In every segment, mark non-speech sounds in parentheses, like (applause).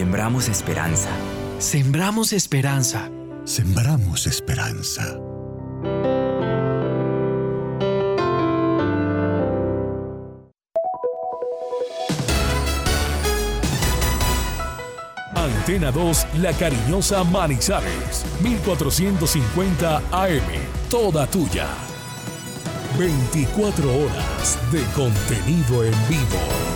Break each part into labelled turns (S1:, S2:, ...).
S1: Sembramos esperanza.
S2: Sembramos esperanza.
S3: Sembramos esperanza.
S4: Antena 2, La Cariñosa Manizales, 1450 AM, toda tuya. 24 horas de contenido en vivo.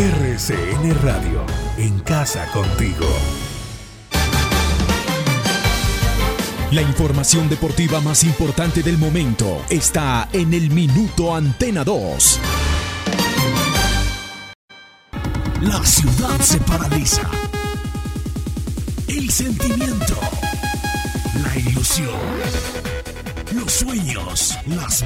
S4: RCN Radio, en casa contigo. La información deportiva más importante del momento está en el Minuto Antena 2. La ciudad se paraliza. El sentimiento.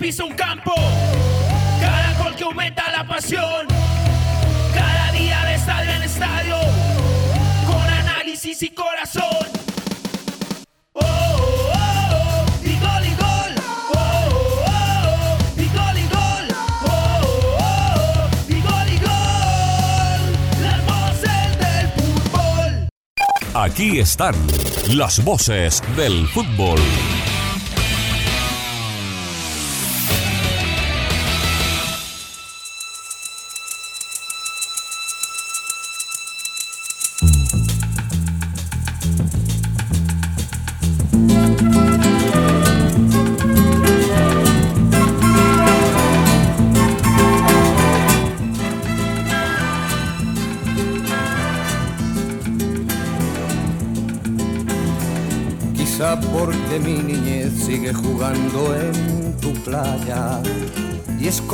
S5: Pisa un campo, cada gol que aumenta la pasión, cada día de estadio en estadio, con análisis y corazón. Oh, oh, oh, y gol y gol. Oh, oh, oh, y gol y gol. Oh, oh, oh, y gol y gol. Las voces del fútbol.
S4: Aquí están las voces del fútbol.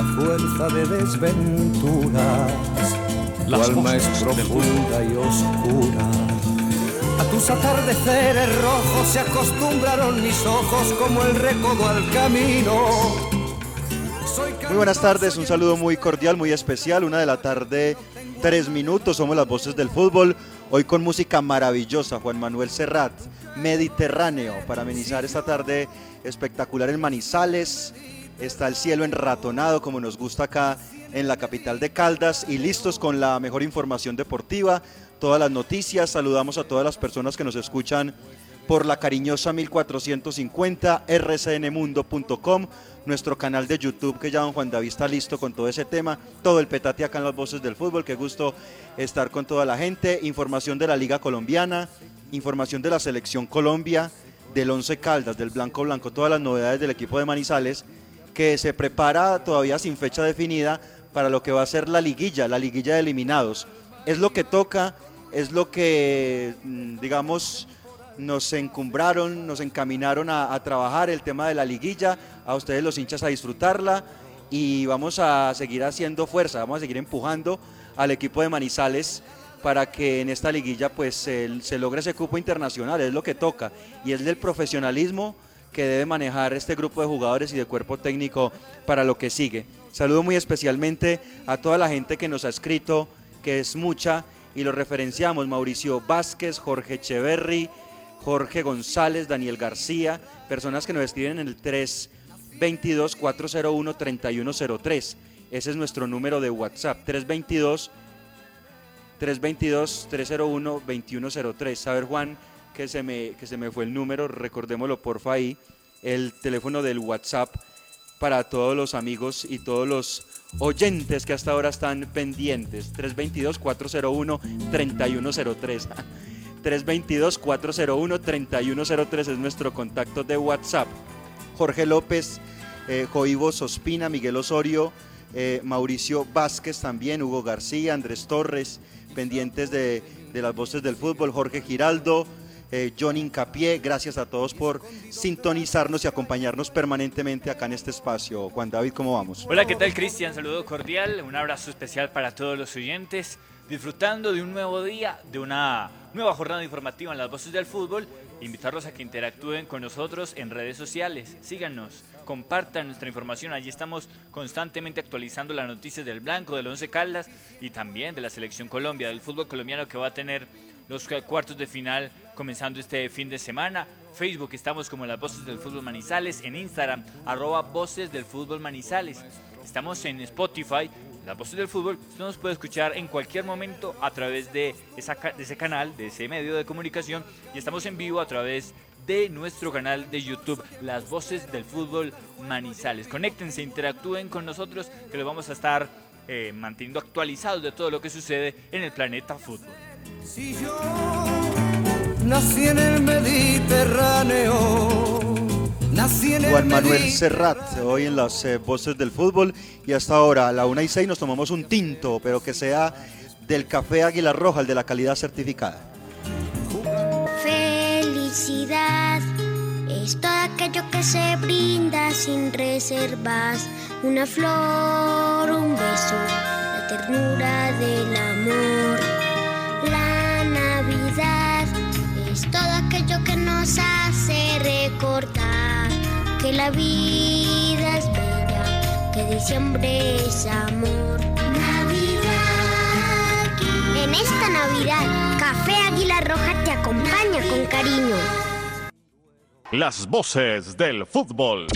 S6: a fuerza de desventuras.
S4: Las
S6: tu alma es profunda y oscura. A tus atardeceres rojos se acostumbraron mis ojos como el recodo al camino.
S7: Muy buenas tardes, un saludo muy cordial, muy especial. Una de la tarde, tres minutos. Somos las voces del fútbol. Hoy con música maravillosa, Juan Manuel Serrat, Mediterráneo, para amenizar esta tarde espectacular en Manizales. Está el cielo enratonado, como nos gusta acá en la capital de Caldas, y listos con la mejor información deportiva, todas las noticias. Saludamos a todas las personas que nos escuchan por la cariñosa 1450 rcnmundo.com, nuestro canal de YouTube que ya don Juan David está listo con todo ese tema, todo el petate acá en las voces del fútbol, qué gusto estar con toda la gente, información de la Liga Colombiana, información de la Selección Colombia, del Once Caldas, del Blanco Blanco, todas las novedades del equipo de Manizales, que se prepara todavía sin fecha definida para lo que va a ser la liguilla, la liguilla de eliminados. Es lo que toca, es lo que, mm, digamos, nos encumbraron, nos encaminaron a, trabajar el tema de la liguilla, a ustedes los hinchas a disfrutarla y vamos a seguir haciendo fuerza, vamos a seguir empujando al equipo de Manizales para que en esta liguilla pues se, se logre ese cupo internacional, es lo que toca y es del profesionalismo que debe manejar este grupo de jugadores y de cuerpo técnico para lo que sigue. Saludo muy especialmente a toda la gente que nos ha escrito, que es mucha, y lo referenciamos, Mauricio Vázquez, Jorge Echeverry, Jorge González, Daniel García, personas que nos escriben en el 322-401-3103. Ese es nuestro número de WhatsApp, 322 322-301-2103. Saber, Juan, que se, me, que se me fue el número, recordémoslo porfa ahí, el teléfono del WhatsApp para todos los amigos y todos los oyentes que hasta ahora están pendientes. 322-401-3103. 322-401-3103 (laughs) es nuestro contacto de WhatsApp. Jorge López, eh, Joivo Sospina, Miguel Osorio, eh, Mauricio Vázquez también, Hugo García, Andrés Torres, pendientes de, de las voces del fútbol, Jorge Giraldo, eh, John Incapié. Gracias a todos por sintonizarnos y acompañarnos permanentemente acá en este espacio. Juan David, ¿cómo vamos?
S1: Hola, ¿qué tal Cristian? Saludo cordial, un abrazo especial para todos los oyentes, disfrutando de un nuevo día, de una nueva jornada informativa en las voces del fútbol. Invitarlos a que interactúen con nosotros en redes sociales. Síganos, compartan nuestra información. Allí estamos constantemente actualizando las noticias del Blanco, del Once Caldas y también de la Selección Colombia, del fútbol colombiano que va a tener los cuartos de final comenzando este fin de semana. Facebook estamos como las voces del fútbol Manizales, en Instagram arroba voces del fútbol Manizales. Estamos en Spotify, las voces del fútbol. Usted nos puede escuchar en cualquier momento a través de, ese canal, de ese medio de comunicación. Y estamos en vivo a través de nuestro canal de YouTube, Las Voces del Fútbol Manizales. Conéctense, interactúen con nosotros, que los vamos a estar eh, manteniendo actualizados de todo lo que sucede en el planeta fútbol.
S6: Si yo nací en el Mediterráneo, nací en el
S7: Juan Manuel. Serrat, hoy en las eh, voces del fútbol. Y hasta ahora, a la 1 y 6, nos tomamos un tinto, pero que sea del café Águila Roja, el de la calidad certificada.
S8: Felicidad es todo aquello que se brinda sin reservas. Una flor, un beso, la ternura del amor. Es todo aquello que nos hace recordar que la vida es bella, que diciembre es amor. Navidad. En esta Navidad, Café Águila Roja te acompaña con cariño.
S9: Las voces del fútbol.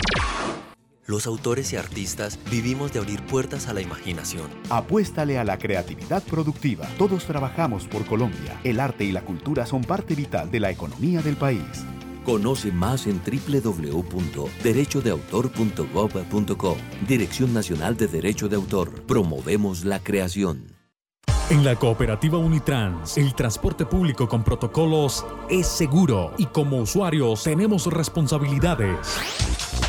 S10: Los autores y artistas vivimos de abrir puertas a la imaginación.
S11: Apuéstale a la creatividad productiva. Todos trabajamos por Colombia. El arte y la cultura son parte vital de la economía del país.
S10: Conoce más en www.derechodeautor.gov.co. Dirección Nacional de Derecho de Autor. Promovemos la creación.
S12: En la cooperativa Unitrans, el transporte público con protocolos es seguro y como usuarios tenemos responsabilidades.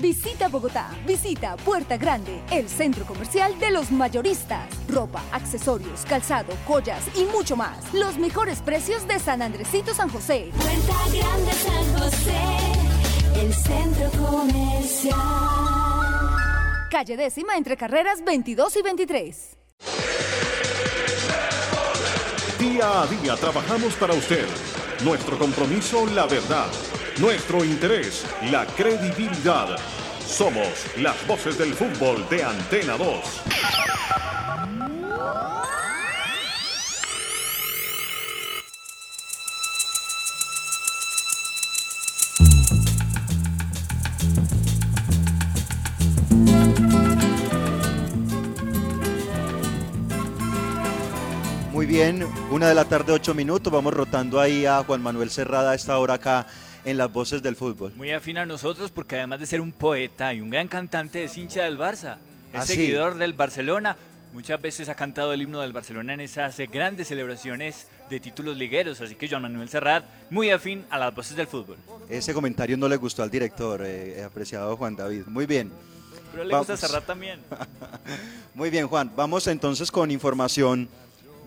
S13: Visita Bogotá, visita Puerta Grande, el centro comercial de los mayoristas. Ropa, accesorios, calzado, joyas y mucho más. Los mejores precios de San Andresito San José.
S14: Puerta Grande San José, el centro comercial.
S13: Calle décima entre carreras 22 y 23.
S9: Día a día trabajamos para usted. Nuestro compromiso, la verdad. Nuestro interés, la credibilidad. Somos las voces del fútbol de Antena 2.
S7: Muy bien, una de la tarde, ocho minutos. Vamos rotando ahí a Juan Manuel Cerrada a esta hora acá en las voces del fútbol.
S1: Muy afín a nosotros porque además de ser un poeta y un gran cantante es hincha del Barça. Es
S7: ¿Ah, sí?
S1: seguidor del Barcelona. Muchas veces ha cantado el himno del Barcelona en esas grandes celebraciones de títulos ligueros. Así que Joan Manuel Serrat, muy afín a las voces del fútbol.
S7: Ese comentario no le gustó al director, eh, apreciado Juan David. Muy bien.
S1: Pero le gusta
S7: Vamos.
S1: Serrat también. (laughs)
S7: Muy bien, Juan. Vamos entonces con información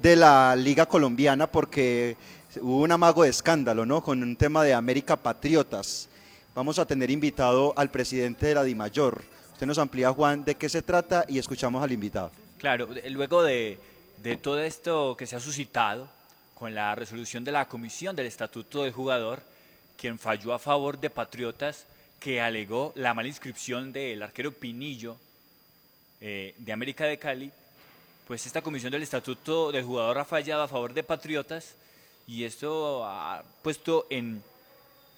S7: de la Liga Colombiana porque hubo un amago de escándalo, ¿no? Con un tema de América Patriotas. Vamos a tener invitado al presidente de la DIMAYOR. Usted nos amplía, Juan, de qué se trata y escuchamos al invitado.
S1: Claro, luego de, de todo esto que se ha suscitado con la resolución de la Comisión del Estatuto del Jugador, quien falló a favor de Patriotas, que alegó la mala inscripción del arquero Pinillo eh, de América de Cali, pues esta Comisión del Estatuto del Jugador ha fallado a favor de Patriotas y esto ha puesto en,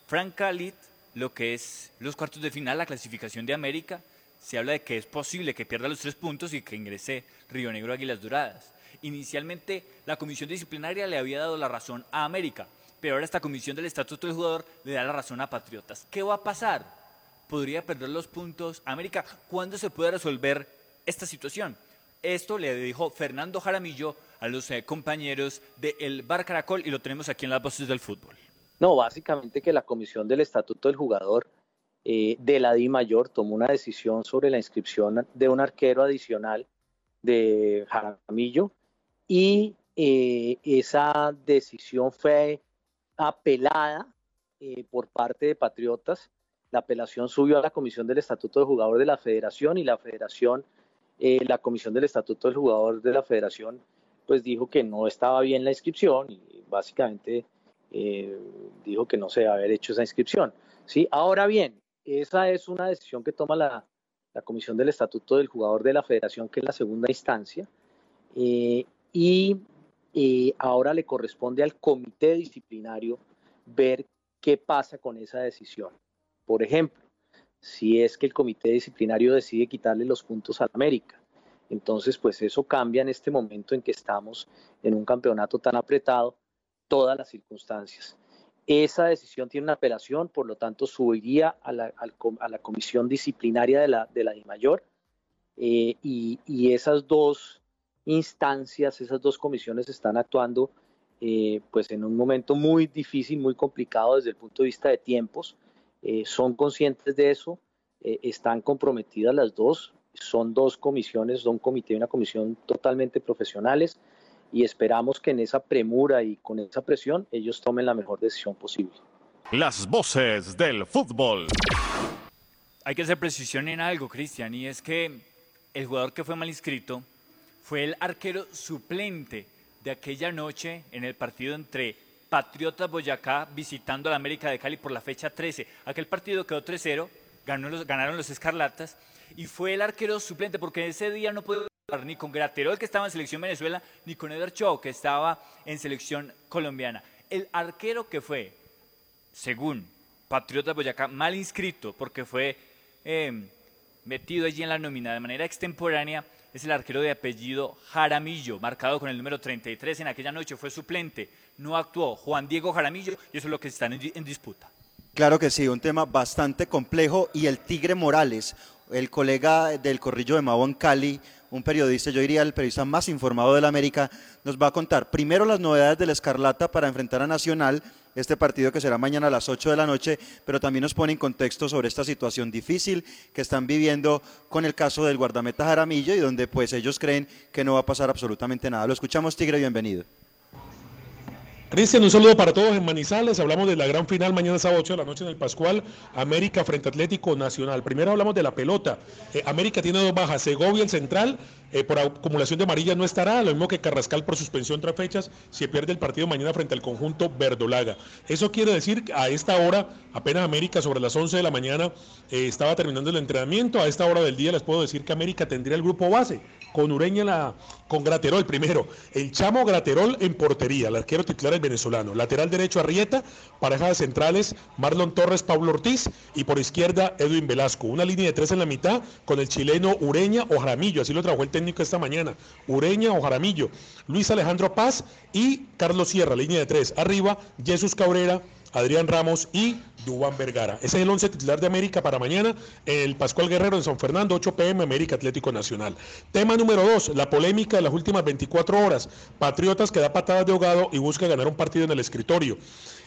S1: Franca Lit, lo que es los cuartos de final, la clasificación de América, se habla de que es posible que pierda los tres puntos y que ingrese Río Negro Águilas Doradas. Inicialmente, la comisión disciplinaria le había dado la razón a América, pero ahora esta comisión del estatuto del jugador le da la razón a Patriotas. ¿Qué va a pasar? ¿Podría perder los puntos América? ¿Cuándo se puede resolver esta situación? Esto le dijo Fernando Jaramillo a los eh, compañeros del Bar Caracol y lo tenemos aquí en las voces del fútbol.
S15: No, básicamente que la comisión del estatuto del jugador eh, de la Di Mayor tomó una decisión sobre la inscripción de un arquero adicional de Jaramillo y eh, esa decisión fue apelada eh, por parte de Patriotas. La apelación subió a la Comisión del Estatuto del Jugador de la Federación y la Federación, la Comisión del Estatuto del Jugador de la Federación, pues dijo que no estaba bien la inscripción y básicamente dijo que no se debe haber hecho esa inscripción. ¿sí? Ahora bien, esa es una decisión que toma la, Comisión del Estatuto del Jugador de la Federación, que es la segunda instancia, eh, y eh, ahora le corresponde al comité disciplinario ver qué pasa con esa decisión. Por ejemplo, si es que el comité disciplinario decide quitarle los puntos al América, entonces pues eso cambia en este momento en que estamos en un campeonato tan apretado, todas las circunstancias. Esa decisión tiene una apelación, por lo tanto subiría a la, a la comisión disciplinaria de la, de la DIMAYOR eh, y, y, esas dos instancias, esas dos comisiones están actuando eh, pues en un momento muy difícil, muy complicado desde el punto de vista de tiempos. Eh, son conscientes de eso, están comprometidas las dos, son dos comisiones, son un comité y una comisión totalmente profesionales y esperamos que en esa premura y con esa presión ellos tomen la mejor decisión posible.
S9: Las voces del fútbol.
S1: Hay que hacer precisión en algo, Cristian, y es que el jugador que fue mal inscrito fue el arquero suplente de aquella noche en el partido entre Patriotas Boyacá visitando a la América de Cali por la fecha 13. Aquel partido quedó 3-0, ganaron los Escarlatas y fue el arquero suplente porque ese día no pudo ni con Graterol, que estaba en selección Venezuela, ni con Eder Cho, que estaba en selección colombiana. El arquero que fue, según Patriota Boyacá, mal inscrito, porque fue em, metido allí en la nómina de manera extemporánea, es el arquero de apellido Jaramillo, marcado con el número 33. En aquella noche fue suplente, no actuó Juan Diego Jaramillo y eso es lo que está en, en disputa.
S7: Claro que sí, un tema bastante complejo y el Tigre Morales, el colega del Corrillo de Mao en Cali, un periodista, yo diría el periodista más informado de la América, nos va a contar primero las novedades del Escarlata para enfrentar a Nacional, este partido que será mañana a las 8 de la noche, pero también nos pone en contexto sobre esta situación difícil que están viviendo con el caso del guardameta Jaramillo y donde pues ellos creen que no va a pasar absolutamente nada. Lo escuchamos Tigre, bienvenido.
S16: Cristian, un saludo para todos en Manizales. Hablamos de la gran final mañana sábado 8 de la noche en el Pascual, América frente Atlético Nacional. Primero hablamos de la pelota. Eh, América tiene dos bajas, Segovia el central eh, por acumulación de amarilla no estará, lo mismo que Carrascal por suspensión tras fechas, si pierde el partido mañana frente al conjunto Verdolaga. Eso quiere decir que a esta hora, apenas América sobre las 11 de la mañana eh, estaba terminando el entrenamiento, a esta hora del día les puedo decir que América tendría el grupo base, con Ureña la, con Graterol primero, el Chamo Graterol en portería, el arquero titular el venezolano, lateral derecho Arrieta, pareja de centrales Marlon Torres, Pablo Ortiz y por izquierda Edwin Velasco, una línea de tres en la mitad con el chileno Ureña o Jaramillo, así lo trabajó el técnico esta mañana, Ureña o Jaramillo, Luis Alejandro Paz y Carlos Sierra, línea de tres. Arriba, Jesús Cabrera, Adrián Ramos y Dubán Vergara. Ese es el once titular de América para mañana, el Pascual Guerrero en San Fernando, 8 pm, América Atlético Nacional. Tema número 2, la polémica de las últimas 24 horas. Patriotas que da patadas de ahogado y busca ganar un partido en el escritorio.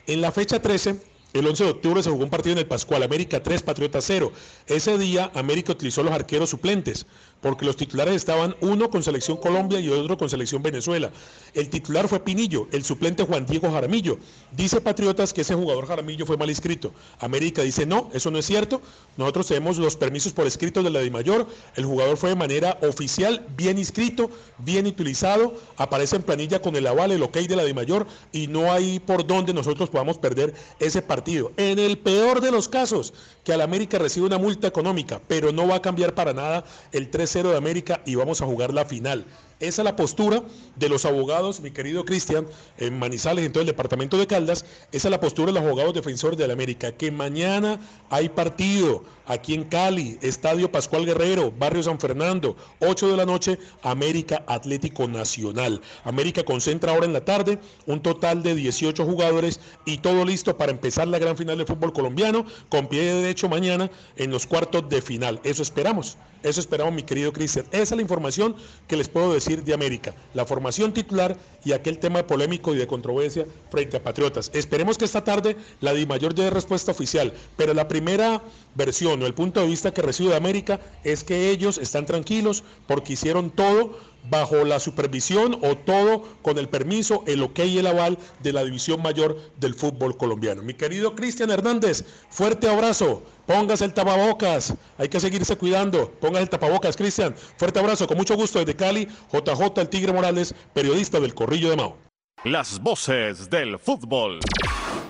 S16: En la fecha 13, el 11 de octubre se jugó un partido en el Pascual, América 3, Patriotas 0. Ese día América utilizó los arqueros suplentes porque los titulares estaban uno con Selección Colombia y otro con Selección Venezuela. El titular fue Pinillo, el suplente Juan Diego Jaramillo. Dice Patriotas que ese jugador Jaramillo fue mal inscrito. América dice no, eso no es cierto. Nosotros tenemos los permisos por escrito de la DIMAYOR. El jugador fue de manera oficial, bien inscrito, bien utilizado. Aparece en planilla con el aval, el ok de la DIMAYOR y no hay por donde nosotros podamos perder ese partido. En el peor de los casos, que al América recibe una multa económica, pero no va a cambiar para nada el 3 de América y vamos a jugar la final. Esa es la postura de los abogados, mi querido Cristian, en Manizales, en todo el departamento de Caldas. Esa es la postura de los abogados defensores de la América, que mañana hay partido aquí en Cali, Estadio Pascual Guerrero, Barrio San Fernando, 8 de la noche, América Atlético Nacional. América concentra ahora en la tarde un total de 18 jugadores y todo listo para empezar la gran final de fútbol colombiano con pie de derecho mañana en los cuartos de final. Eso esperamos, eso esperamos mi querido Cristian. Esa es la información que les puedo decir de América, la formación titular y aquel tema polémico y de controversia frente a Patriotas. Esperemos que esta tarde la Di Mayor dé respuesta oficial, pero la primera versión o el punto de vista que recibe de América es que ellos están tranquilos porque hicieron todo bajo la supervisión o todo con el permiso, el ok y el aval de la división mayor del fútbol colombiano. Mi querido Cristian Hernández, fuerte abrazo, póngase el tapabocas, hay que seguirse cuidando, póngase el tapabocas, Cristian, fuerte abrazo, con mucho gusto desde Cali, JJ El Tigre Morales, periodista del Corrillo de Mao.
S9: Las voces del fútbol.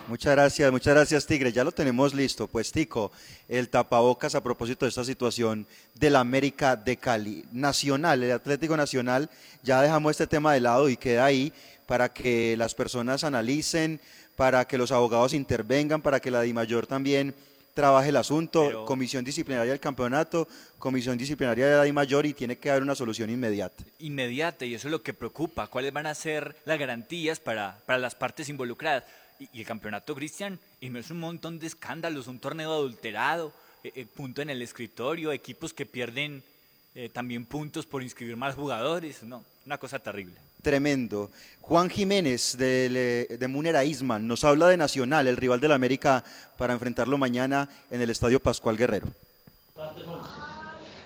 S7: Muchas gracias, muchas gracias Tigre. Ya lo tenemos listo. Pues Tico, el tapabocas a propósito de esta situación del América de Cali. Nacional, el Atlético Nacional, ya dejamos este tema de lado y queda ahí para que las personas analicen, para que los abogados intervengan, para que la DIMAYOR también trabaje el asunto, comisión disciplinaria del campeonato, comisión disciplinaria de la DIMAYOR y tiene que haber una solución inmediata.
S1: Inmediata, y eso es lo que preocupa. ¿Cuáles van a ser las garantías para, para las partes involucradas? Y, el campeonato, Cristian, es un montón de escándalos, un torneo adulterado, eh, eh, punto en el escritorio, equipos que pierden eh, también puntos por inscribir más jugadores, no, una cosa terrible.
S7: Tremendo. Juan Jiménez de, de Munera Isman nos habla de Nacional, el rival del América, para enfrentarlo mañana en el Estadio Pascual Guerrero.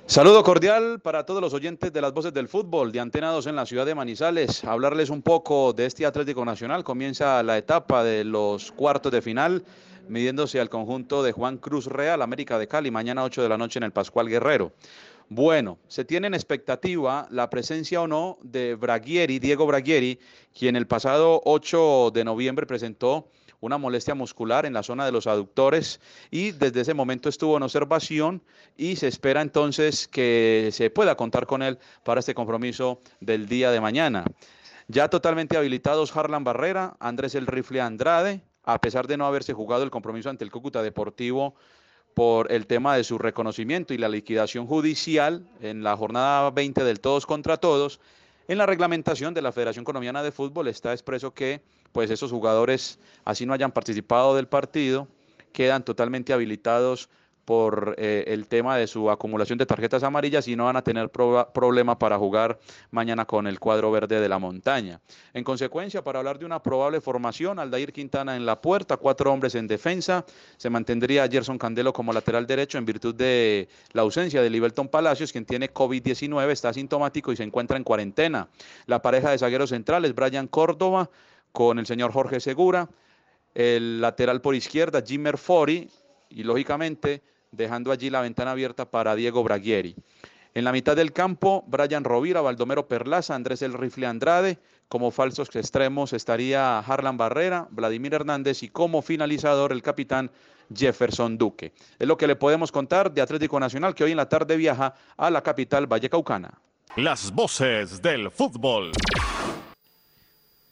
S17: Saludo cordial para todos los oyentes de las voces del fútbol de Antenados en la ciudad de Manizales. Hablarles un poco de este Atlético Nacional. Comienza la etapa de los cuartos de final, midiéndose al conjunto de Juan Cruz Real, América de Cali, mañana 8 de la noche en el Pascual Guerrero. Bueno, se tiene en expectativa la presencia o no de Braguieri, Diego Braguieri, quien el pasado 8 de noviembre presentó una molestia muscular en la zona de los aductores y desde ese momento estuvo en observación y se espera entonces que se pueda contar con él para este compromiso del día de mañana. Ya totalmente habilitados Harlan Barrera, Andrés El Rifle Andrade, a pesar de no haberse jugado el compromiso ante el Cúcuta Deportivo por el tema de su reconocimiento y la liquidación judicial en la jornada 20 del todos contra todos, en la reglamentación de la Federación Colombiana de Fútbol está expreso que pues esos jugadores, así no hayan participado del partido, quedan totalmente habilitados por eh, el tema de su acumulación de tarjetas amarillas y no van a tener problema para jugar mañana con el cuadro verde de la montaña. En consecuencia, para hablar de una probable formación, Aldair Quintana en la puerta, cuatro hombres en defensa, se mantendría Gerson Candelo como lateral derecho en virtud de la ausencia de Libelton Palacios, quien tiene COVID-19, está asintomático y se encuentra en cuarentena. La pareja de zagueros centrales, Brian Córdoba, con el señor Jorge Segura, el lateral por izquierda, Jimmer Fori, y lógicamente dejando allí la ventana abierta para Diego Braguieri. En la mitad del campo, Brian Rovira, Baldomero Perlaza, Andrés El Rifle Andrade. Como falsos extremos estaría Harlan Barrera, Vladimir Hernández y como finalizador el capitán Jefferson Duque. Es lo que le podemos contar de Atlético Nacional que hoy en la tarde viaja a la capital vallecaucana.
S9: Las voces del fútbol.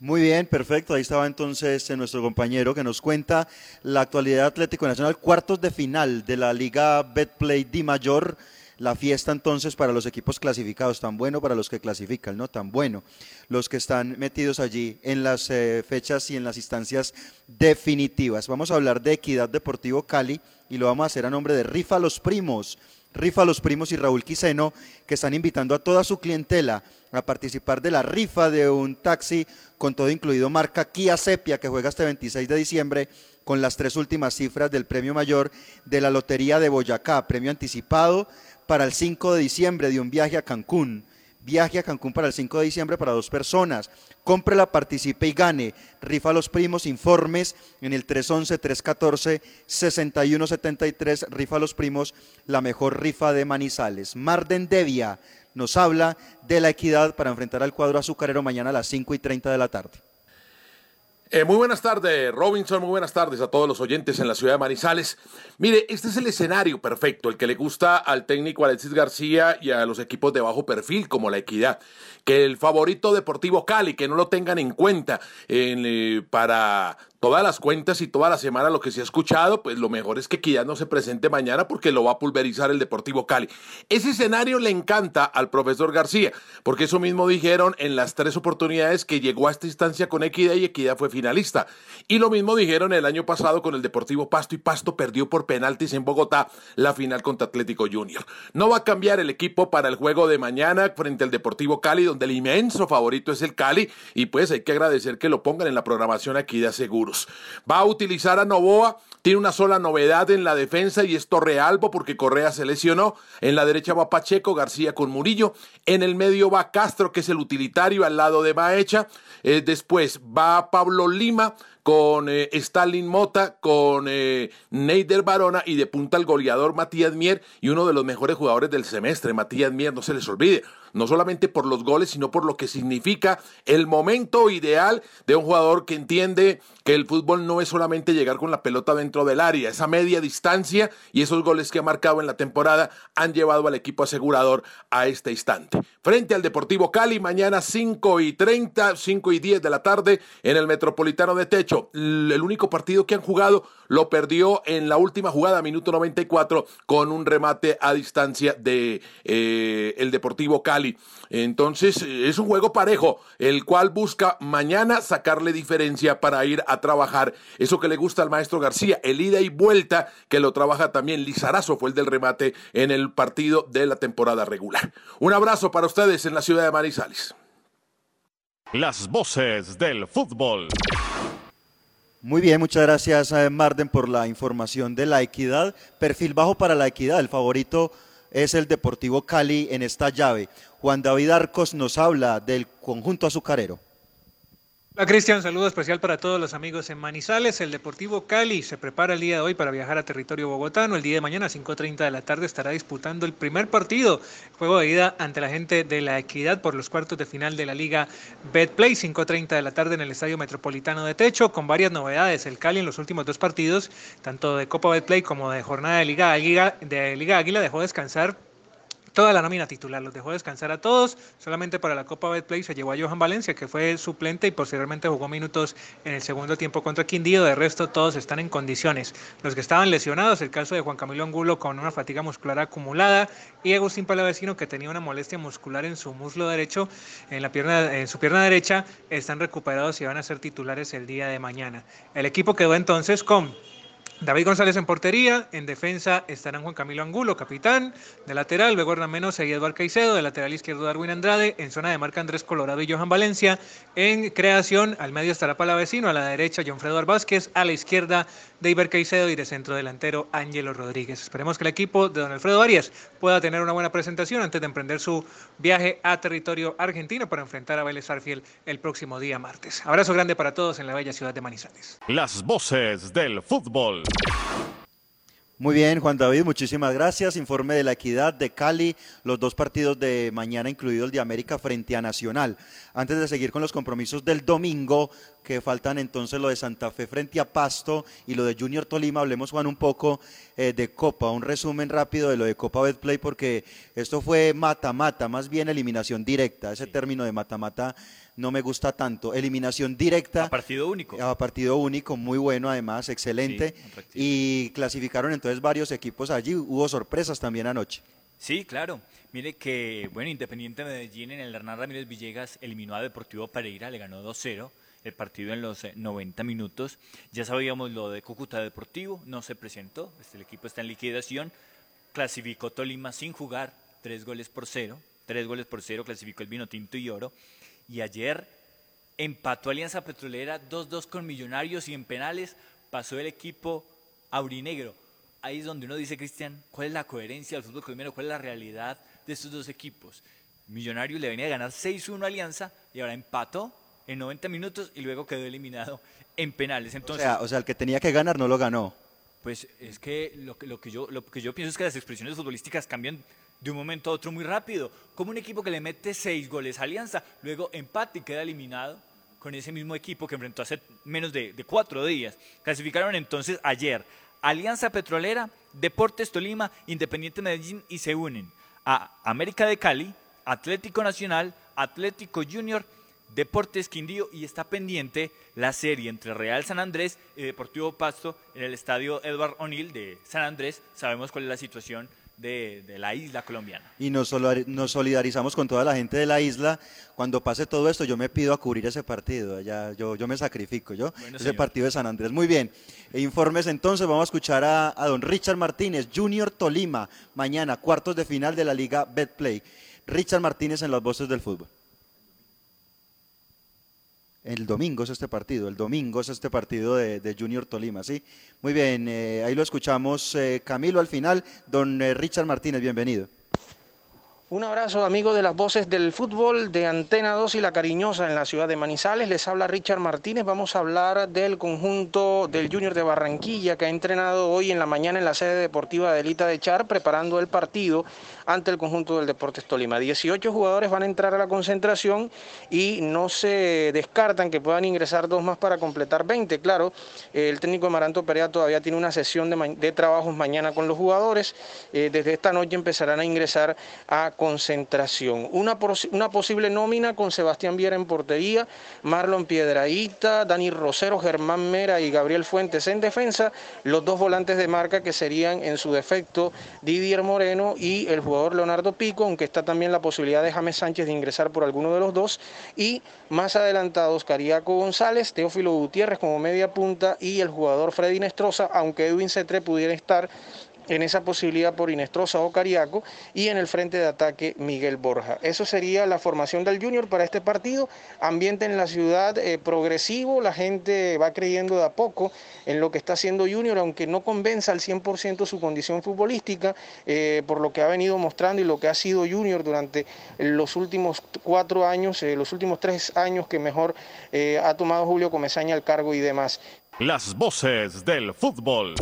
S7: Muy bien, perfecto. Ahí estaba entonces eh, nuestro compañero que nos cuenta la actualidad Atlético Nacional, cuartos de final de la Liga Betplay Di Mayor. La fiesta entonces para los equipos clasificados, tan bueno para los que clasifican, ¿no? Tan bueno. Los que están metidos allí en las eh, fechas y en las instancias definitivas. Vamos a hablar de Equidad Deportivo Cali y lo vamos a hacer a nombre de Rifa Los Primos. Rifa Los Primos y Raúl Quiseno, que están invitando a toda su clientela a participar de la rifa de un taxi con todo incluido marca Kia Sepia que juega este 26 de diciembre con las tres últimas cifras del premio mayor de la Lotería de Boyacá, premio anticipado para el 5 de diciembre de un viaje a Cancún. Viaje a Cancún para el 5 de diciembre para dos personas. Cómprela, participe y gane. Rifa a los primos, informes en el 311-314-6173. Rifa a los primos, la mejor rifa de Manizales. Marden Devia nos habla de la equidad para enfrentar al cuadro azucarero mañana a las 5 y 30 de la tarde.
S18: Eh, muy buenas tardes, Robinson. Muy buenas tardes a todos los oyentes en la ciudad de Manizales. Mire, este es el escenario perfecto, el que le gusta al técnico Alexis García y a los equipos de bajo perfil como la Equidad. Que el favorito Deportivo Cali, que no lo tengan en cuenta eh, para todas las cuentas y toda la semana lo que se ha escuchado, pues lo mejor es que Equidad no se presente mañana porque lo va a pulverizar el Deportivo Cali. Ese escenario le encanta al profesor García, porque eso mismo dijeron en las tres oportunidades que llegó a esta instancia con Equidad y Equidad fue finalista. Y lo mismo dijeron el año pasado con el Deportivo Pasto y Pasto perdió por penaltis en Bogotá la final contra Atlético Junior. No va a cambiar el equipo para el juego de mañana frente al Deportivo Cali, donde el inmenso favorito es el Cali, y pues hay que agradecer que lo pongan en la programación Equidad Va a utilizar a Novoa, tiene una sola novedad en la defensa y es Torrealbo porque Correa se lesionó. En la derecha va Pacheco, García con Murillo. En el medio va Castro, que es el utilitario al lado de Maecha. Eh, después va Pablo Lima con eh, Stalin Mota, con eh, Neider Barona y de punta el goleador Matías Mier y uno de los mejores jugadores del semestre, Matías Mier, no se les olvide no solamente por los goles, sino por lo que significa el momento ideal de un jugador que entiende que el fútbol no es solamente llegar con la pelota dentro del área, esa media distancia y esos goles que ha marcado en la temporada han llevado al equipo asegurador a este instante. Frente al Deportivo Cali, mañana 5 y 30, 5 y 10 de la tarde en el Metropolitano de Techo. El único partido que han jugado lo perdió en la última jugada, minuto 94, con un remate a distancia de eh, el Deportivo Cali. Entonces es un juego parejo, el cual busca mañana sacarle diferencia para ir a trabajar eso que le gusta al maestro García, el ida y vuelta que lo trabaja también Lizarazo, fue el del remate en el partido de la temporada regular. Un abrazo para ustedes en la ciudad de Manizales.
S9: Las voces del fútbol.
S7: Muy bien, muchas gracias a Marden por la información de la equidad. Perfil bajo para la equidad. El favorito es el Deportivo Cali en esta llave. Juan David Arcos nos habla del conjunto azucarero.
S19: Hola Cristian, saludo especial para todos los amigos en Manizales. El Deportivo Cali se prepara el día de hoy para viajar a territorio bogotano. El día de mañana, a 5.30 de la tarde, estará disputando el primer partido, juego de ida ante la gente de la Equidad por los cuartos de final de la Liga Betplay. 5.30 de la tarde en el Estadio Metropolitano de Techo, con varias novedades. El Cali en los últimos dos partidos, tanto de Copa Betplay como de jornada de Liga, de Liga Águila, dejó descansar toda la nómina titular. Los dejó descansar a todos. Solamente para la Copa Betplay se llevó a Johan Valencia, que fue suplente y posteriormente jugó minutos en el segundo tiempo contra Quindío. De resto, todos están en condiciones. Los que estaban lesionados, el caso de Juan Camilo Angulo con una fatiga muscular acumulada y Agustín Palavecino que tenía una molestia muscular en su muslo derecho, en, la pierna, en su pierna derecha, están recuperados y van a ser titulares el día de mañana. El equipo quedó entonces con David González en portería, en defensa estarán Juan Camilo Angulo, capitán, de lateral, luego Hernán Menosa y Eduardo Caicedo, de lateral izquierdo Darwin Andrade, en zona de marca Andrés Colorado y Johan Valencia, en creación al medio estará Palavecino, a la derecha John Fredo Vázquez, a la izquierda Deiber Caicedo y de centro delantero Ángelo Rodríguez. Esperemos que el equipo de don Alfredo Arias pueda tener una buena presentación antes de emprender su viaje a territorio argentino para enfrentar a Vélez Arfiel el próximo día martes. Abrazo grande para todos en la bella ciudad de Manizales.
S9: Las voces del fútbol.
S7: Muy bien, Juan David, muchísimas gracias. Informe de la equidad de Cali, los dos partidos de mañana, incluido el de América frente a Nacional. Antes de seguir con los compromisos del domingo, que faltan entonces lo de Santa Fe frente a Pasto y lo de Junior Tolima, hablemos Juan un poco eh, de Copa, un resumen rápido de lo de Copa Betplay, porque esto fue mata-mata, más bien eliminación directa, ese término de mata-mata no me gusta tanto. Eliminación directa.
S1: A partido único.
S7: A partido único, muy bueno además, excelente. y clasificaron entonces varios equipos allí. Hubo sorpresas también anoche.
S1: Sí, claro. Mire que, bueno, Independiente Medellín en el Hernán Ramírez Villegas eliminó a Deportivo Pereira, le ganó 2-0 el partido en los 90 eh, minutos. Ya sabíamos lo de Cúcuta Deportivo, no se presentó, este, el equipo está en liquidación. Clasificó Tolima sin jugar, tres goles por cero, tres goles por cero, clasificó el Vino Tinto y Oro. Y ayer empató Alianza Petrolera 2-2 con Millonarios y en penales pasó el equipo aurinegro. Ahí es donde uno dice, Cristian, ¿cuál es la coherencia del fútbol colombiano? ¿Cuál es la realidad de estos dos equipos? Millonarios le venía a ganar 6-1 a Alianza y ahora empató en 90 minutos y luego quedó eliminado en penales. Entonces,
S7: o, sea, o sea, el que tenía que ganar no lo ganó.
S1: Pues es que lo, lo, que yo, lo que yo pienso es que las expresiones futbolísticas cambian de un momento a otro muy rápido. Como un equipo que le mete seis goles a Alianza, luego empate y queda eliminado con ese mismo equipo que enfrentó hace menos de, de cuatro días. Clasificaron entonces ayer Alianza Petrolera, Deportes Tolima, Independiente Medellín y se unen a América de Cali, Atlético Nacional, Atlético Junior, Deportes Quindío y está pendiente la serie entre Real San Andrés y Deportivo Pasto en el estadio Edward O'Neill de San Andrés. Sabemos cuál es la situación de, de la isla colombiana.
S7: Y nos, nos solidarizamos con toda la gente de la isla. Cuando pase todo esto, yo me pido a cubrir ese partido. Ya, yo, yo me sacrifico, yo.
S1: Bueno,
S7: ese
S1: señor.
S7: partido de San Andrés. Muy bien. E informes entonces. Vamos a escuchar a, a don Richard Martínez, Junior Tolima, mañana, cuartos de final de la Liga Betplay. Richard Martínez en las voces del fútbol. El domingo es este partido, el domingo es este partido de, Junior Tolima, ¿sí? Muy bien, eh, ahí lo escuchamos, eh, Camilo, al final. Don eh, Richard Martínez, bienvenido.
S20: Un abrazo amigos de las voces del fútbol de Antena 2 y La Cariñosa en la ciudad de Manizales. Les habla Richard Martínez. Vamos a hablar del conjunto del Junior de Barranquilla que ha entrenado hoy en la mañana en la sede deportiva de Elita de Char preparando el partido ante el conjunto del Deportes Tolima. 18 jugadores van a entrar a la concentración y no se descartan que puedan ingresar dos más para completar 20. Claro, el técnico Amaranto Perea todavía tiene una sesión de, trabajos mañana con los jugadores. Eh, desde esta noche empezarán a ingresar a concentración. Una, una posible nómina con Sebastián Viera en portería, Marlon Piedraíta, Dani Rosero, Germán Mera y Gabriel Fuentes en defensa, los dos volantes de marca que serían en su defecto Didier Moreno y el jugador Leonardo Pico, aunque está también la posibilidad de James Sánchez de ingresar por alguno de los dos, y más adelantados Cariaco González, Teófilo Gutiérrez como media punta y el jugador Freddy Nestroza, aunque Edwin Cetré pudiera estar en esa posibilidad por Inestrosa o Cariaco y en el frente de ataque Miguel Borja. Eso sería la formación del Junior para este partido. Ambiente en la ciudad eh, progresivo, la gente va creyendo de a poco en lo que está haciendo Junior, aunque no convenza al 100% su condición futbolística, eh, por lo que ha venido mostrando y lo que ha sido Junior durante los últimos cuatro años, eh, los últimos tres años que mejor ha tomado Julio Comesaña al cargo y demás.
S9: Las voces del fútbol.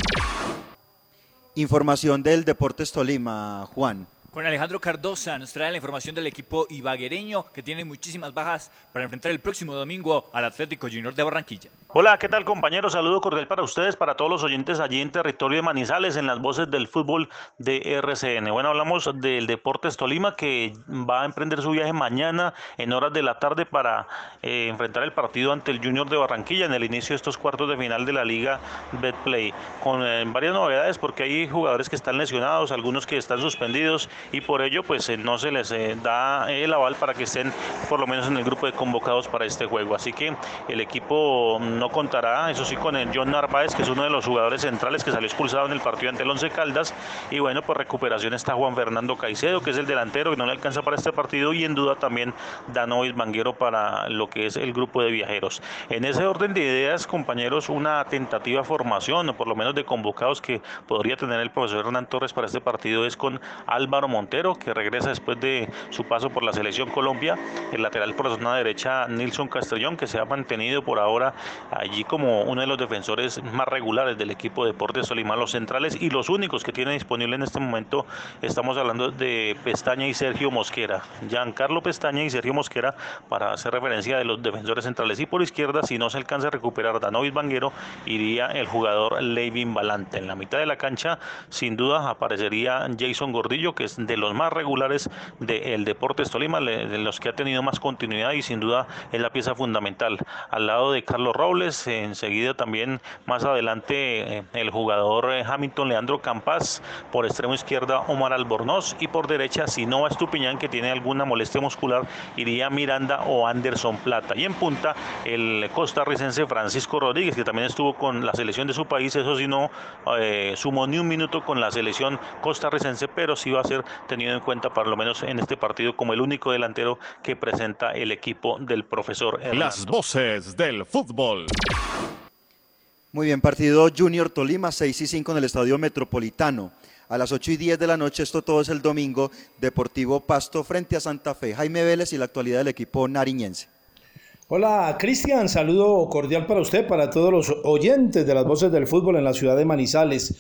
S7: Información del Deportes Tolima, Juan.
S1: Con Alejandro Cardosa nos trae la información del equipo ibaguereño que tiene muchísimas bajas para enfrentar el próximo domingo al Atlético Junior de Barranquilla.
S21: Hola, ¿qué tal compañeros? Saludo cordial para ustedes, para todos los oyentes allí en territorio de Manizales, en las voces del fútbol de RCN. Bueno, hablamos del Deportes Tolima que va a emprender su viaje mañana en horas de la tarde para eh, enfrentar el partido ante el Junior de Barranquilla en el inicio de estos cuartos de final de la Liga Betplay. Con eh, varias novedades porque hay jugadores que están lesionados, algunos que están suspendidos y por ello pues eh, no se les eh, da el aval para que estén por lo menos en el grupo de convocados para este juego. Así que el equipo no contará, eso sí, con el John Narváez, que es uno de los jugadores centrales que salió expulsado en el partido ante el Once Caldas. Y bueno, por recuperación está Juan Fernando Caicedo, que es el delantero que no le alcanza para este partido. Y en duda también Danovis Banguero para lo que es el grupo de viajeros. En ese orden de ideas, compañeros, una tentativa formación, o por lo menos de convocados que podría tener el profesor Hernán Torres para este partido es con Álvaro Montero, que regresa después de su paso por la selección Colombia. El lateral por la zona derecha, Nilson Castellón, que se ha mantenido por ahora allí como uno de los defensores más regulares del equipo de Deportes Tolima, los centrales y los únicos que tiene disponible en este momento, estamos hablando de Pestaña y Sergio Mosquera. Giancarlo Pestaña y Sergio Mosquera para hacer referencia de los defensores centrales. Y por izquierda, si no se alcanza a recuperar Danovis Banguero, iría el jugador Levin Balante. En la mitad de la cancha, sin duda, aparecería Jason Gordillo, que es de los más regulares del Deportes Tolima, de los que ha tenido más continuidad y sin duda es la pieza fundamental. Al lado de Carlos Robles, enseguida también más adelante eh, el jugador eh, Hamilton Leandro Campas, por extremo izquierda Omar Albornoz y por derecha si no va Estupiñán que tiene alguna molestia muscular iría Miranda o Anderson Plata y en punta el costarricense Francisco Rodríguez que también estuvo con la selección de su país, eso sí no eh, sumó ni un minuto con la selección costarricense, pero sí va a ser tenido en cuenta por lo menos en este partido como el único delantero que presenta el equipo del profesor Hernando.
S9: Las voces del fútbol.
S7: Muy bien, partido Junior Tolima, 6 y 5 en el Estadio Metropolitano. A las 8 y 10 de la noche, esto todo es el domingo, Deportivo Pasto frente a Santa Fe. Jaime Vélez y la actualidad del equipo nariñense.
S22: Hola Cristian, saludo cordial para usted, para todos los oyentes de las voces del fútbol en la ciudad de Manizales.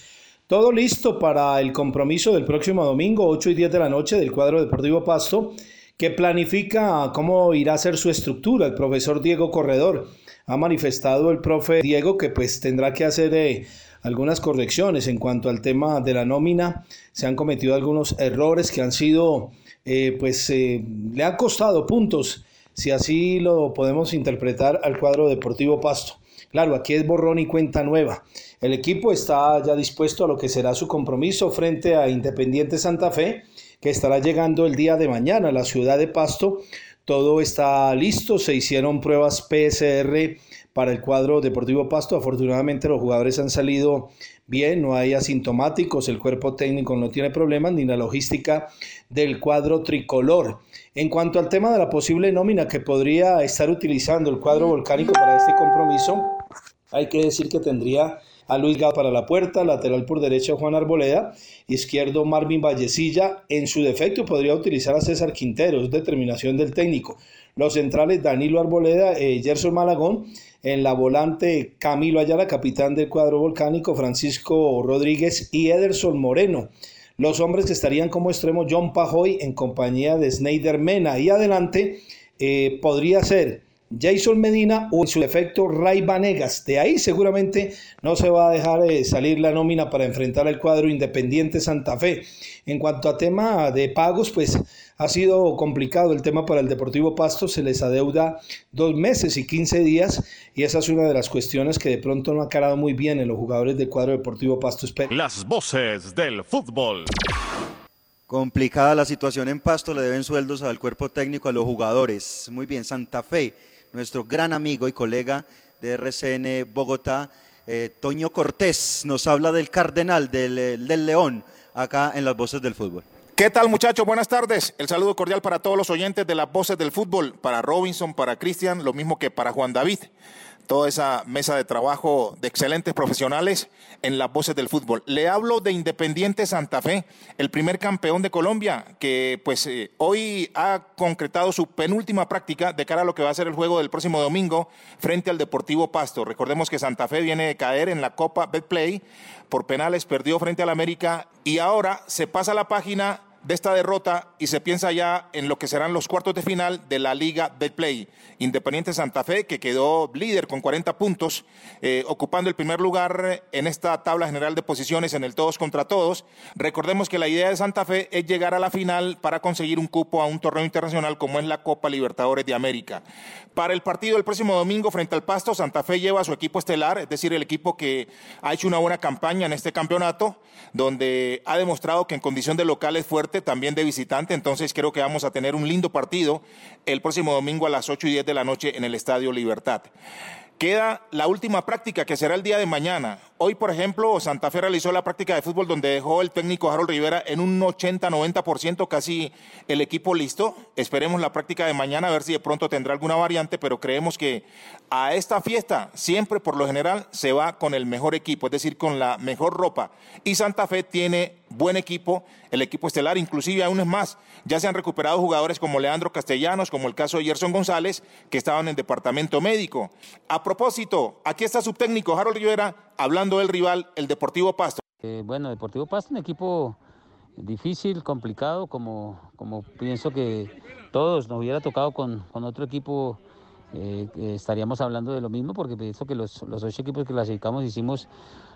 S22: Todo listo para el compromiso del próximo domingo, 8 y 10 de la noche, del cuadro Deportivo Pasto, que planifica cómo irá a ser su estructura. El profesor Diego Corredor ha manifestado el profe Diego que pues tendrá que hacer eh, algunas correcciones en cuanto al tema de la nómina. Se han cometido algunos errores que han sido, eh, pues eh, le han costado puntos, si así lo podemos interpretar al cuadro deportivo Pasto. Claro, aquí es borrón y cuenta nueva. El equipo está ya dispuesto a lo que será su compromiso frente a Independiente Santa Fe, que estará llegando el día de mañana a la ciudad de Pasto. Todo está listo, se hicieron pruebas PSR para el cuadro Deportivo Pasto. Afortunadamente los jugadores han salido bien, no hay asintomáticos, el cuerpo técnico no tiene problemas, ni la logística del cuadro tricolor. En cuanto al tema de la posible nómina que podría estar utilizando el cuadro volcánico para este compromiso, hay que decir que tendría a Luis Gado para la puerta, lateral por derecha Juan Arboleda, izquierdo Marvin Vallecilla, en su defecto podría utilizar a César Quintero, es determinación del técnico. Los centrales Danilo Arboleda, eh, Gerson Malagón, en la volante Camilo Ayala, capitán del cuadro volcánico, Francisco Rodríguez y Ederson Moreno. Los hombres que estarían como extremo John Pajoy en compañía de Snyder Mena y adelante eh, podría ser Jason Medina o en su defecto Ray Vanegas. De ahí seguramente no se va a dejar eh, salir la nómina para enfrentar al cuadro Independiente Santa Fe. En cuanto a tema de pagos, pues ha sido complicado el tema para el Deportivo Pasto, se les adeuda dos meses y 15 días y esa es una de las cuestiones que de pronto no ha carado muy bien en los jugadores del cuadro Deportivo Pasto.
S9: Las voces del fútbol.
S7: Complicada la situación en Pasto, le deben sueldos al cuerpo técnico, a los jugadores. Muy bien, Santa Fe nuestro gran amigo y colega de RCN Bogotá, eh, Toño Cortés, nos habla del Cardenal, del, eh, del León, acá en las voces del fútbol.
S23: ¿Qué tal muchachos? Buenas tardes. El saludo cordial para todos los oyentes de las voces del fútbol, para Robinson, para Cristian, lo mismo que para Juan David toda esa mesa de trabajo de excelentes profesionales en las voces del fútbol. Le hablo de Independiente Santa Fe, el primer campeón de Colombia, que pues eh, hoy ha concretado su penúltima práctica de cara a lo que va a ser el juego del próximo domingo frente al Deportivo Pasto. Recordemos que Santa Fe viene de caer en la Copa Betplay por penales, perdió frente al América y ahora se pasa la página de esta derrota y se piensa ya en lo que serán los cuartos de final de la Liga Play. Independiente Santa Fe, que quedó líder con 40 puntos, eh, ocupando el primer lugar en esta tabla general de posiciones en el todos contra todos. Recordemos que la idea de Santa Fe es llegar a la final para conseguir un cupo a un torneo internacional como es la Copa Libertadores de América. Para el partido del próximo domingo frente al Pasto, Santa Fe lleva a su equipo estelar, es decir, el equipo que ha hecho una buena campaña en este campeonato, donde ha demostrado que en condición de local es también de visitante, entonces creo que vamos a tener un lindo partido el próximo domingo a las 8 y 10 de la noche en el Estadio Libertad. Queda la última práctica que será el día de mañana. Hoy, por ejemplo, Santa Fe realizó la práctica de fútbol donde dejó el técnico Harold Rivera en un 80-90% casi el equipo listo. Esperemos la práctica de mañana a ver si de pronto tendrá alguna variante, pero creemos que a esta fiesta siempre por lo general se va con el mejor equipo, es decir, con la mejor ropa. Y Santa Fe tiene buen equipo, el equipo estelar, inclusive aún es más, ya se han recuperado jugadores como Leandro Castellanos, como el caso de Gerson González, que estaban en departamento médico. A propósito, aquí está su técnico Harold Rivera hablando del rival, el Deportivo Pasto.
S24: Eh, bueno, Deportivo Pasto, un equipo difícil, complicado, como, como pienso que todos nos hubiera tocado con, otro equipo, eh, estaríamos hablando de lo mismo, porque pienso que los, los ocho equipos que clasificamos hicimos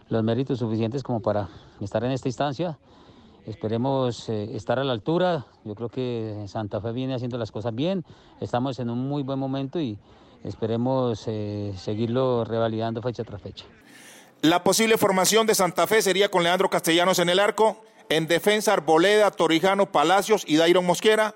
S24: los méritos suficientes como para estar en esta instancia. Esperemos eh, estar a la altura. Yo creo que Santa Fe viene haciendo las cosas bien. Estamos en un muy buen momento y esperemos seguirlo revalidando fecha tras fecha.
S23: La posible formación de Santa Fe sería con Leandro Castellanos en el arco, en defensa Arboleda, Torijano, Palacios y Dairon Mosquera.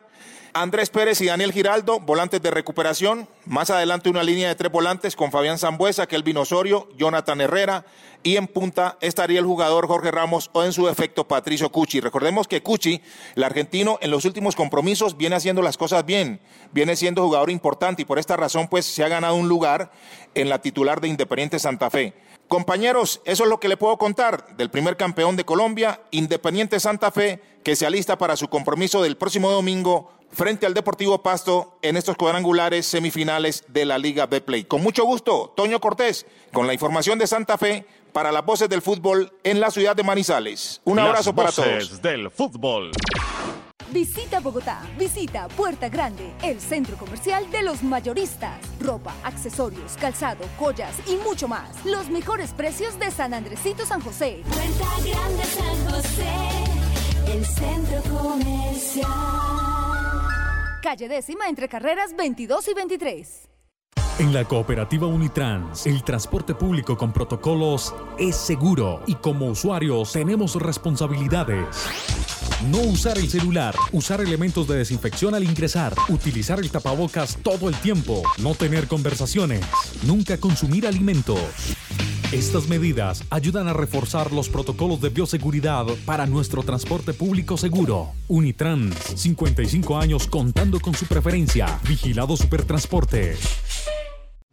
S23: Andrés Pérez y Daniel Giraldo, volantes de recuperación. Más adelante una línea de tres volantes con Fabián Zambuesa, Kelvin Osorio, Jonathan Herrera. Y en punta estaría el jugador Jorge Ramos o en su efecto Patricio Cuchi. Recordemos que Cuchi, el argentino, en los últimos compromisos viene haciendo las cosas bien. Viene siendo jugador importante y por esta razón pues se ha ganado un lugar en la titular de Independiente Santa Fe. Compañeros, eso es lo que le puedo contar del primer campeón de Colombia, Independiente Santa Fe, que se alista para su compromiso del próximo domingo frente al Deportivo Pasto en estos cuadrangulares semifinales de la Liga Betplay. Con mucho gusto, Toño Cortés, con la información de Santa Fe para las voces del fútbol en la ciudad de Manizales. Un abrazo para todos.
S9: del fútbol.
S13: Visita Bogotá, visita Puerta Grande, el centro comercial de los mayoristas. Ropa, accesorios, calzado, joyas y mucho más. Los mejores precios de San Andresito San José.
S14: Puerta Grande San José, el centro comercial.
S13: Calle décima entre carreras 22 y 23.
S12: En la cooperativa Unitrans, el transporte público con protocolos es seguro y como usuarios tenemos responsabilidades. No usar el celular, usar elementos de desinfección al ingresar, utilizar el tapabocas todo el tiempo, no tener conversaciones, nunca consumir alimentos. Estas medidas ayudan a reforzar los protocolos de bioseguridad para nuestro transporte público seguro. Unitrans, 55 años contando con su preferencia. Vigilado Supertransporte.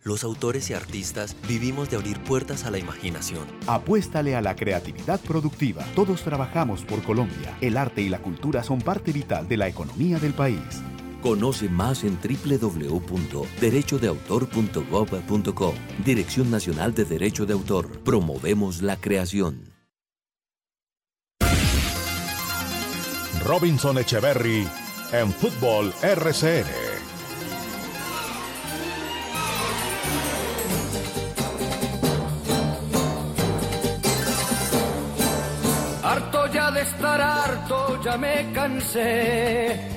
S25: Los autores y artistas vivimos de abrir puertas a la imaginación.
S11: Apuéstale a la creatividad productiva. Todos trabajamos por Colombia. El arte y la cultura son parte vital de la economía del país.
S10: Conoce más en www.derechodeautor.gov.co. Dirección Nacional de Derecho de Autor. Promovemos la creación.
S9: Robinson Echeverry en Fútbol RCN.
S6: Harto ya de estar harto, ya me cansé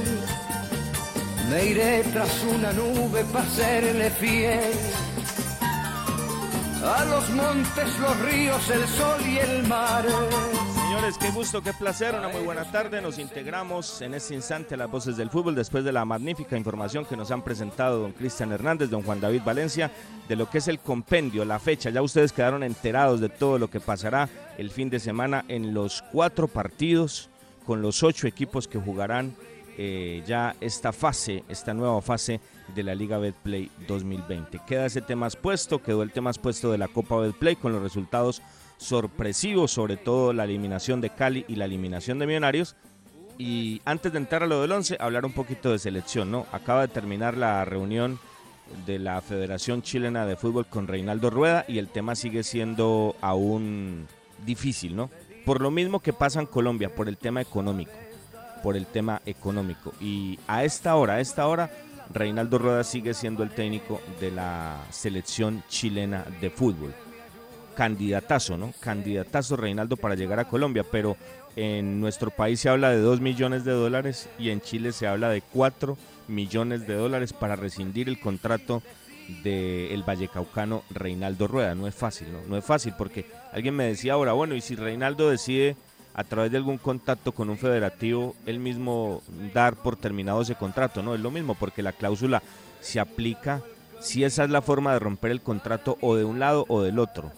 S6: Me iré tras una nube para serle fiel. A los montes, los ríos, el sol y el mar.
S26: Señores, qué gusto, qué placer, una muy buena tarde. Nos integramos en este instante a las voces del fútbol después de la magnífica información que nos han presentado don Cristian Hernández, don Juan David Valencia, de lo que es el compendio, la fecha. Ya ustedes quedaron enterados de todo lo que pasará el fin de semana en los cuatro partidos con los ocho equipos que jugarán eh, ya esta fase, esta nueva fase de la Liga Betplay 2020. Queda ese tema expuesto, quedó el tema expuesto de la Copa Betplay con los resultados sorpresivos, sobre todo la eliminación de Cali y la eliminación de Millonarios. Y antes de entrar a lo del 11, hablar un poquito de selección, ¿no? Acaba de terminar la reunión de la Federación Chilena de Fútbol con Reinaldo Rueda y el tema sigue siendo aún difícil, ¿no? Por lo mismo que pasa en Colombia, por el tema económico, por el tema económico. Y a esta hora, a esta hora, Reinaldo Rueda sigue siendo el técnico de la selección chilena de fútbol. Candidatazo, ¿no? Candidatazo Reinaldo para llegar a Colombia, pero en nuestro país se habla de 2 millones de dólares y en Chile se habla de 4 millones de dólares para rescindir el contrato del vallecaucano Reinaldo Rueda. No es fácil, ¿no? No es fácil porque alguien me decía ahora, bueno, y si Reinaldo decide a través de algún contacto con un federativo, él mismo dar por terminado ese contrato, no es lo mismo porque la cláusula se aplica si esa es la forma de romper el contrato o de un lado o del otro.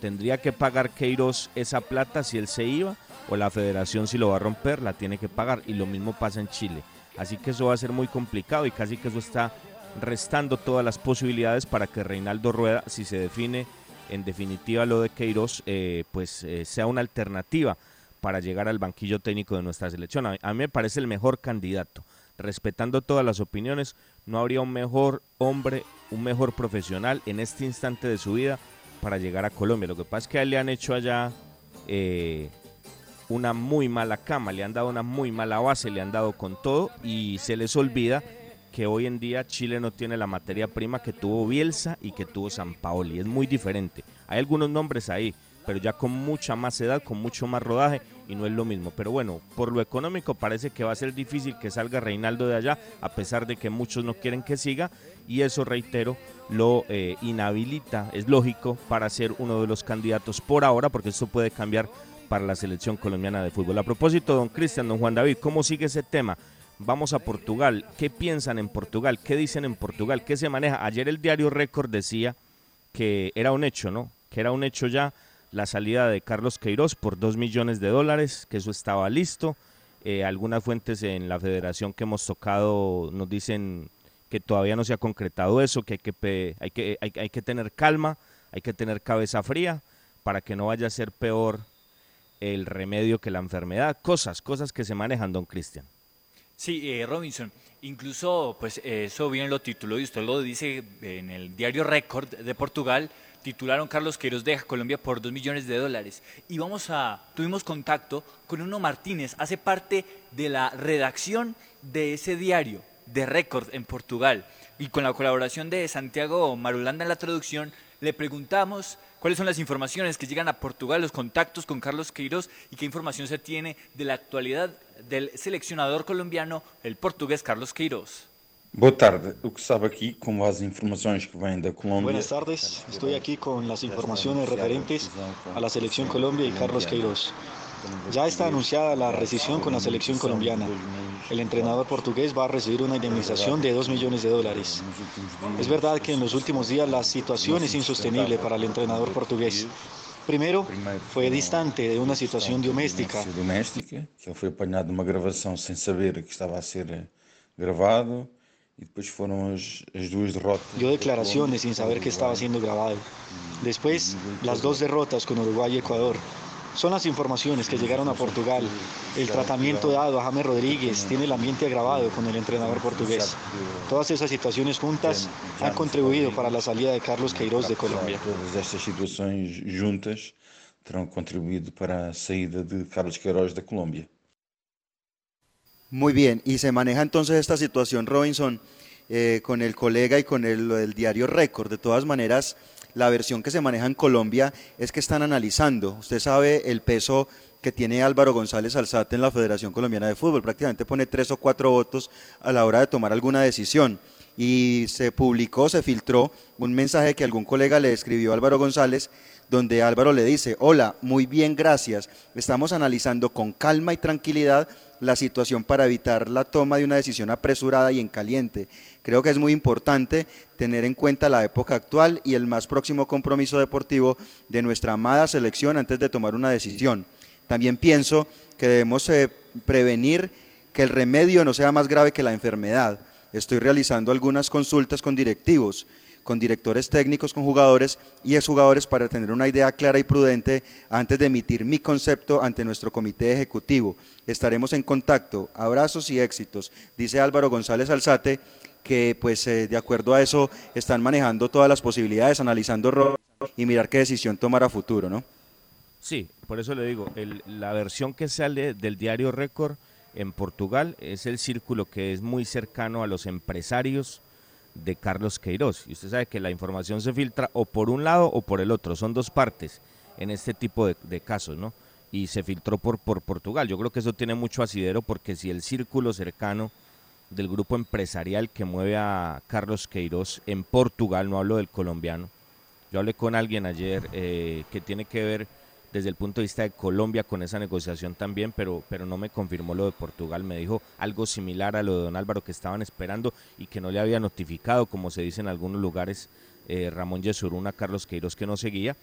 S26: Tendría que pagar Queiroz esa plata si él se iba o la federación si lo va a romper la tiene que pagar y lo mismo pasa en Chile. Así que eso va a ser muy complicado y casi que eso está restando todas las posibilidades para que Reinaldo Rueda, si se define en definitiva lo de Queiroz, eh, pues eh, sea una alternativa para llegar al banquillo técnico de nuestra selección. A mí, me parece el mejor candidato. Respetando todas las opiniones, no habría un mejor hombre, un mejor profesional en este instante de su vida para llegar a Colombia. Lo que pasa es que a él le han hecho allá eh, una muy mala cama, le han dado una muy mala base, le han dado con todo y se les olvida que hoy en día Chile no tiene la materia prima que tuvo Bielsa y que tuvo San Paoli. Es muy diferente. Hay algunos nombres ahí, pero ya con mucha más edad, con mucho más rodaje y no es lo mismo. Pero bueno, por lo económico parece que va a ser difícil que salga Reinaldo de allá, a pesar de que muchos no quieren que siga y eso, reitero, lo eh, inhabilita, es lógico, para ser uno de los candidatos por ahora, porque esto puede cambiar para la selección colombiana de fútbol. A propósito, don Cristian, don Juan David, ¿cómo sigue ese tema? Vamos a Portugal. ¿Qué piensan en Portugal? ¿Qué dicen en Portugal? ¿Qué se maneja? Ayer el diario Récord decía que era un hecho, ¿no? Que era un hecho ya la salida de Carlos Queiroz por dos millones de dólares, que eso estaba listo. Eh, algunas fuentes en la federación que hemos tocado nos dicen que todavía no se ha concretado eso, que hay que, hay que, hay, que tener calma, hay que tener cabeza fría para que no vaya a ser peor el remedio que la enfermedad. Cosas, cosas que se manejan, don Cristian.
S1: Sí, eh, Robinson, incluso pues eso bien lo tituló y usted lo dice en el diario Record de Portugal, titularon Carlos Queiroz deja Colombia por 2 millones de dólares. Y vamos a, tuvimos contacto con Uno Martínez, hace parte de la redacción de ese diario de Record en Portugal. Y con la colaboración de Santiago Marulanda en la traducción, le preguntamos cuáles son las informaciones que llegan a Portugal, los contactos con Carlos Queiroz y qué información se tiene de la actualidad del seleccionador colombiano, el portugués Carlos Queiroz.
S27: Boa tarde. O que sabe aqui, com as informações que vêm da Colômbia.
S28: Buenas tardes. Estoy aquí con las informaciones referentes a la selección Colombia y Carlos Queiroz. Ya está anunciada la rescisión con la selección colombiana. El entrenador portugués va a recibir una indemnización de 2 millones de dólares. Es verdad que en los últimos días la situación es insostenible para el entrenador portugués. Primero, fue distante de una situación doméstica.
S27: Doméstica, que foi apanhado numa gravação sem saber que estava a ser gravado. Y después fueron as, as duas derrotas.
S28: Dio declaraciones sin saber que estaba siendo grabado. Después, las dos derrotas con Uruguay y Ecuador. Son las informaciones que llegaron a Portugal. El tratamiento dado a James Rodríguez tiene el ambiente agravado con el entrenador portugués. Todas esas situaciones juntas han contribuido para la salida de Carlos Queiroz de Colombia.
S27: Todas estas situações juntas terão contribuído para a saída de Carlos Queiroz de Colombia.
S7: Muy bien, y se maneja entonces esta situación, Robinson, eh, con el colega y con el, diario Récord. De todas maneras, la versión que se maneja en Colombia es que están analizando. Usted sabe el peso que tiene Álvaro González Alzate en la Federación Colombiana de Fútbol. Prácticamente pone tres o cuatro votos a la hora de tomar alguna decisión. Y se publicó, se filtró un mensaje que algún colega le escribió a Álvaro González, donde Álvaro le dice, hola, muy bien, gracias. Estamos analizando con calma y tranquilidad la situación para evitar la toma de una decisión apresurada y en caliente. Creo que es muy importante tener en cuenta la época actual y el más próximo compromiso deportivo de nuestra amada selección antes de tomar una decisión. También pienso que debemos eh, prevenir que el remedio no sea más grave que la enfermedad. Estoy realizando algunas consultas con directivos con directores técnicos, con jugadores y exjugadores para tener una idea clara y prudente antes de emitir mi concepto ante nuestro comité ejecutivo. Estaremos en contacto. Abrazos y éxitos, dice Álvaro González Alzate, que pues eh, de acuerdo a eso están manejando todas las posibilidades, analizando y mirar qué decisión tomar a futuro, ¿no?
S26: Sí, por eso le digo, la versión que sale del diario Récord en Portugal es el círculo que es muy cercano a los empresarios de Carlos Queiroz. Y usted sabe que la información se filtra o por un lado o por el otro. Son dos partes en este tipo de, de casos, ¿no? Y se filtró por, por Portugal. Yo creo que eso tiene mucho asidero porque si el círculo cercano del grupo empresarial que mueve a Carlos Queiroz en Portugal, no hablo del colombiano, yo hablé con alguien ayer eh, que tiene que ver desde el punto de vista de Colombia con esa negociación también, pero, pero no me confirmó lo de Portugal. Me dijo algo similar a lo de Don Álvaro que estaban esperando y que no le había notificado, como se dice en algunos lugares, eh, Ramón Yesuruna, Carlos Queiroz, que no seguía.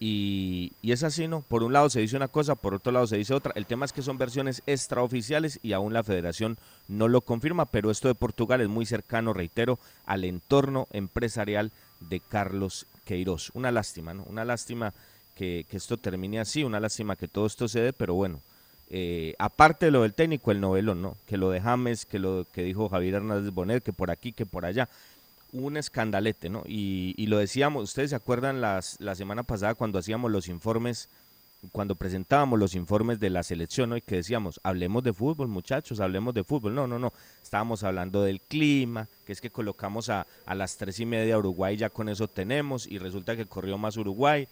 S26: Y, y es así, ¿no? Por un lado se dice una cosa, por otro lado se dice otra. El tema es que son versiones extraoficiales y aún la federación no lo confirma, pero esto de Portugal es muy cercano, reitero, al entorno empresarial de Carlos Queiroz. Una lástima, ¿no? Una lástima que, que esto termine así, una lástima que todo esto se dé, pero bueno, eh, aparte de lo del técnico, el novelón, ¿no? Que lo de James, que lo que dijo Javier Hernández Bonet, que por aquí, que por allá. Un escandalete, ¿no? Y, y lo decíamos, ustedes se acuerdan las, la semana pasada cuando hacíamos los informes, cuando presentábamos los informes de la selección, ¿no? Y que decíamos, hablemos de fútbol, muchachos, hablemos de fútbol. No, no, no. Estábamos hablando del clima, que es que colocamos a, a las tres y media Uruguay, ya con eso tenemos, y resulta que corrió más Uruguay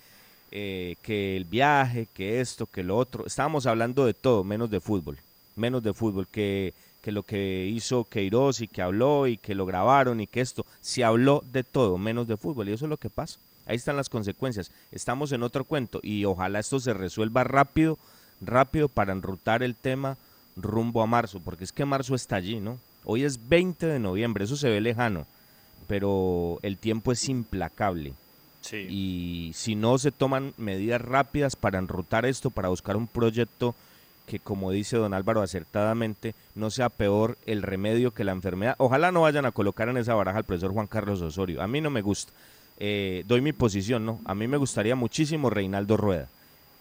S26: eh, que el viaje, que esto, que lo otro. Estábamos hablando de todo, menos de fútbol. Menos de fútbol, que, que lo que hizo Queiroz y que habló y que lo grabaron y que esto. Se habló de todo, menos de fútbol. Y eso es lo que pasa. Ahí están las consecuencias. Estamos en otro cuento y ojalá esto se resuelva rápido, rápido para enrutar el tema rumbo a marzo, porque es que marzo está allí, ¿no? Hoy es 20 de noviembre, eso se ve lejano, pero el tiempo es implacable. Y si no se toman medidas rápidas para enrutar esto, para buscar un proyecto que como dice don Álvaro acertadamente, no sea peor el remedio que la enfermedad. Ojalá no vayan a colocar en esa baraja al profesor Juan Carlos Osorio. A mí no me gusta. Eh, doy mi posición, ¿no? A mí me gustaría muchísimo Reinaldo Rueda.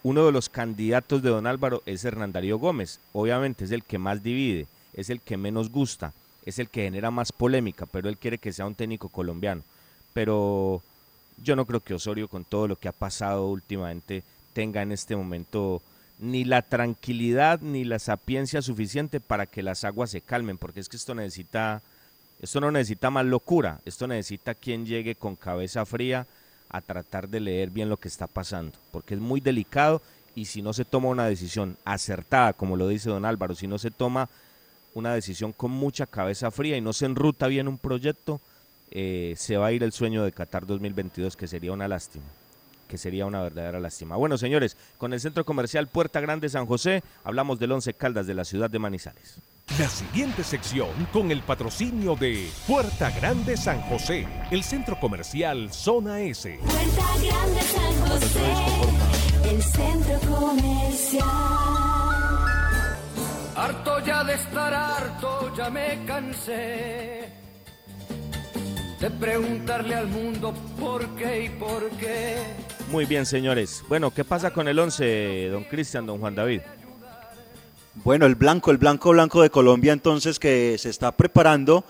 S26: Uno de los candidatos de don Álvaro es Hernandario Gómez. Obviamente es el que más divide, es el que menos gusta, es el que genera más polémica, pero él quiere que sea un técnico colombiano. Pero yo no creo que Osorio, con todo lo que ha pasado últimamente, tenga en este momento ni la tranquilidad ni la sapiencia suficiente para que las aguas se calmen, porque es que esto necesita, esto no necesita más locura, esto necesita quien llegue con cabeza fría a tratar de leer bien lo que está pasando, porque es muy delicado y si no se toma una decisión acertada, como lo dice don Álvaro, si no se toma una decisión con mucha cabeza fría y no se enruta bien un proyecto, eh, se va a ir el sueño de Qatar 2022, que sería una lástima que sería una verdadera lástima. Bueno, señores, con el Centro Comercial Puerta Grande San José, hablamos del Once Caldas de la ciudad de Manizales.
S12: La siguiente sección con el patrocinio de Puerta Grande San José, el centro comercial Zona S.
S14: Puerta Grande San José, el centro comercial.
S6: Harto ya de estar harto, ya me cansé de preguntarle al mundo por qué y por qué.
S26: Muy bien, señores. Bueno, ¿qué pasa con el 11, don Cristian, don Juan David?
S7: Bueno, el blanco, el blanco blanco de Colombia entonces que se está preparando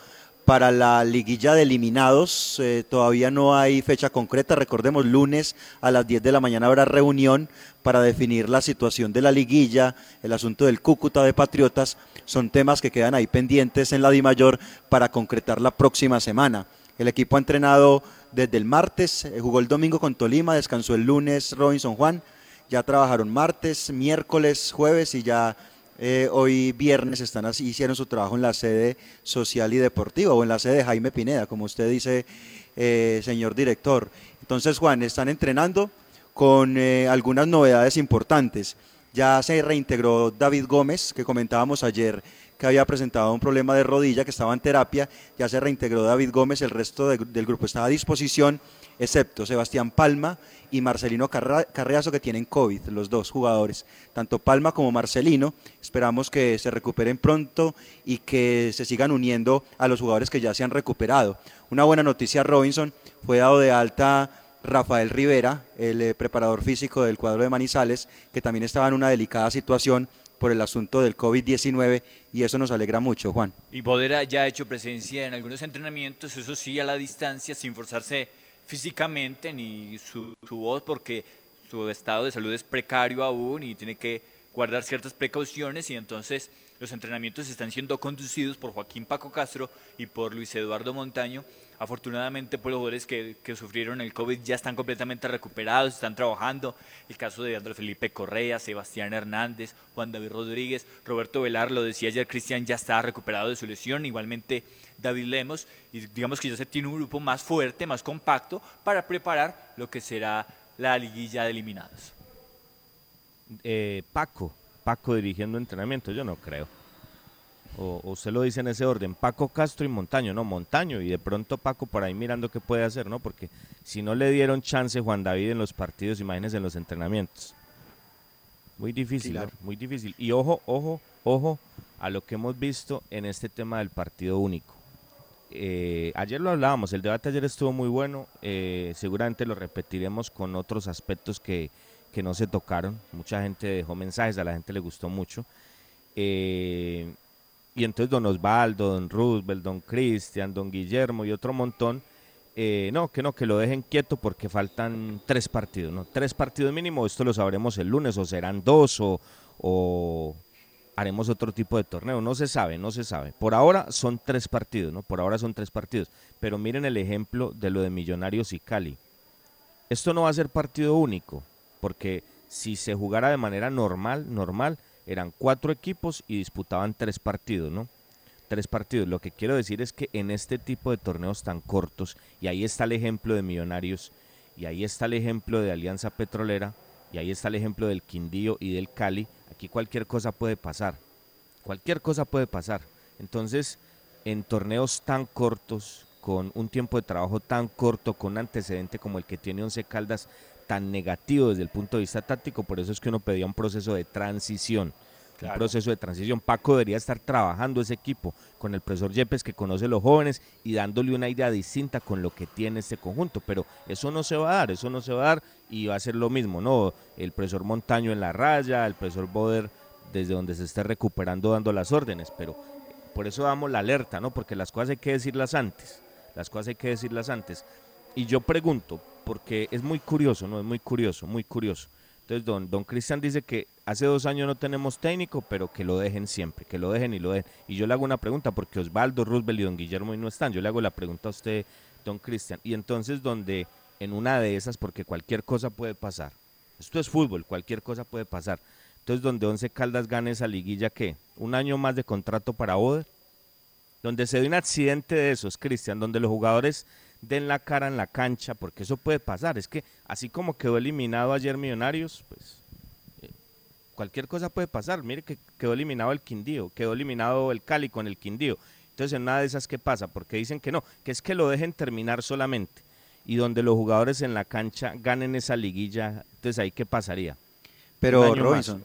S7: para la liguilla de eliminados. Eh, todavía no hay fecha concreta. Recordemos, lunes a las 10 de la mañana habrá reunión para definir la situación de la liguilla, el asunto del Cúcuta de Patriotas. Son temas que quedan ahí pendientes en la DIMAYOR para concretar la próxima semana. El equipo ha entrenado desde el martes, eh, jugó el domingo con Tolima, descansó el lunes Robinson Juan, ya trabajaron martes, miércoles, jueves y ya eh, hoy viernes están así, hicieron su trabajo en la sede social y deportiva o en la sede de Jaime Pineda, como usted dice, eh, señor director. Entonces, Juan, están entrenando con algunas novedades importantes. Ya se reintegró David Gómez, que comentábamos ayer que había presentado un problema de rodilla, que estaba en terapia, ya se reintegró David Gómez, el resto del grupo estaba a disposición, excepto Sebastián Palma y Marcelino Carreazo, que tienen COVID, los dos jugadores, tanto Palma como Marcelino, esperamos que se recuperen pronto y que se sigan uniendo a los jugadores que ya se han recuperado. Una buena noticia, Robinson, fue dado de alta Rafael Rivera, el eh, preparador físico del cuadro de Manizales, que también estaba en una delicada situación por el asunto del COVID-19 y eso nos alegra mucho, Juan.
S1: Y Bodera ya ha hecho presencia en algunos entrenamientos, eso sí, a la distancia, sin forzarse físicamente ni su, su voz, porque su estado de salud es precario aún y tiene que guardar ciertas precauciones y entonces los entrenamientos están siendo conducidos por Joaquín Paco Castro y por Luis Eduardo Montaño. Afortunadamente, los jugadores que, que, sufrieron el COVID ya están completamente recuperados, están trabajando. El caso de Andrés Felipe Correa, Sebastián Hernández, Juan David Rodríguez, Roberto Velar, lo decía ayer Cristian, ya está recuperado de su lesión. Igualmente David Lemos, y digamos que ya se tiene un grupo más fuerte, más compacto, para preparar lo que será la liguilla de eliminados.
S26: Eh, Paco, Paco dirigiendo entrenamiento, yo no creo. O, usted lo dice en ese orden, Paco Castro y Montaño, no, Montaño, y de pronto Paco por ahí mirando qué puede hacer, ¿no? Porque si no le dieron chance Juan David en los partidos, imagínense en los entrenamientos. Muy difícil, muy difícil. Y ojo, ojo, ojo a lo que hemos visto en este tema del partido único. Eh, ayer lo hablábamos, el debate ayer estuvo muy bueno, eh, seguramente lo repetiremos con otros aspectos que, que no se tocaron. Mucha gente dejó mensajes, a la gente le gustó mucho. Eh, y entonces don Osvaldo, don Roosevelt, don Cristian, don Guillermo y otro montón, eh, no, que no, que lo dejen quieto porque faltan tres partidos, ¿no? Tres partidos mínimo, esto lo sabremos el lunes, o serán dos, o, o haremos otro tipo de torneo, no se sabe, no se sabe. Por ahora son tres partidos, ¿no? Por ahora son tres partidos, pero miren el ejemplo de lo de Millonarios y Cali. Esto no va a ser partido único, porque si se jugara de manera normal, normal, eran cuatro equipos y disputaban tres partidos, ¿no? Tres partidos. Lo que quiero decir es que en este tipo de torneos tan cortos, y ahí está el ejemplo de Millonarios, y ahí está el ejemplo de Alianza Petrolera, y ahí está el ejemplo del Quindío y del Cali, aquí cualquier cosa puede pasar. Cualquier cosa puede pasar. Entonces, en torneos tan cortos, con un tiempo de trabajo tan corto, con un antecedente como el que tiene Once Caldas, tan negativo desde el punto de vista táctico, por eso es que uno pedía un proceso de transición. un proceso de transición. Paco debería estar trabajando ese equipo con el profesor Yepes que conoce a los jóvenes y dándole una idea distinta con lo que tiene este conjunto, pero eso no se va a dar, eso no se va a dar y va a ser lo mismo, ¿no? El profesor Montaño en la raya, el profesor Boder desde donde se esté recuperando dando las órdenes, pero por eso damos la alerta, ¿no? Porque las cosas hay que decirlas antes, las cosas hay que decirlas antes. Y yo pregunto, porque es muy curioso, ¿no? Es muy curioso, muy curioso. Entonces, don, don Cristian dice que hace dos años no tenemos técnico, pero que lo dejen siempre, que lo dejen y lo dejen. Y yo le hago una pregunta, porque Osvaldo, Roosevelt y don Guillermo no están. Yo le hago la pregunta a usted, don Cristian. Y entonces, donde en una de esas, porque cualquier cosa puede pasar. Esto es fútbol, cualquier cosa puede pasar. Entonces, donde Once Caldas gane esa liguilla, ¿qué? ¿Un año más de contrato para Oder? Donde se dé un accidente de esos, Cristian, donde los jugadores den la cara en la cancha, porque eso puede pasar. Es que así como quedó eliminado ayer Millonarios, pues eh, cualquier cosa puede pasar. Mire que quedó eliminado el Quindío, quedó eliminado el Cali con el Quindío. Entonces, en una de esas, ¿qué pasa? Porque dicen que no, que es que lo dejen terminar solamente. Y donde los jugadores en la cancha ganen esa liguilla, entonces ahí, ¿qué pasaría?
S7: Pero, Robinson,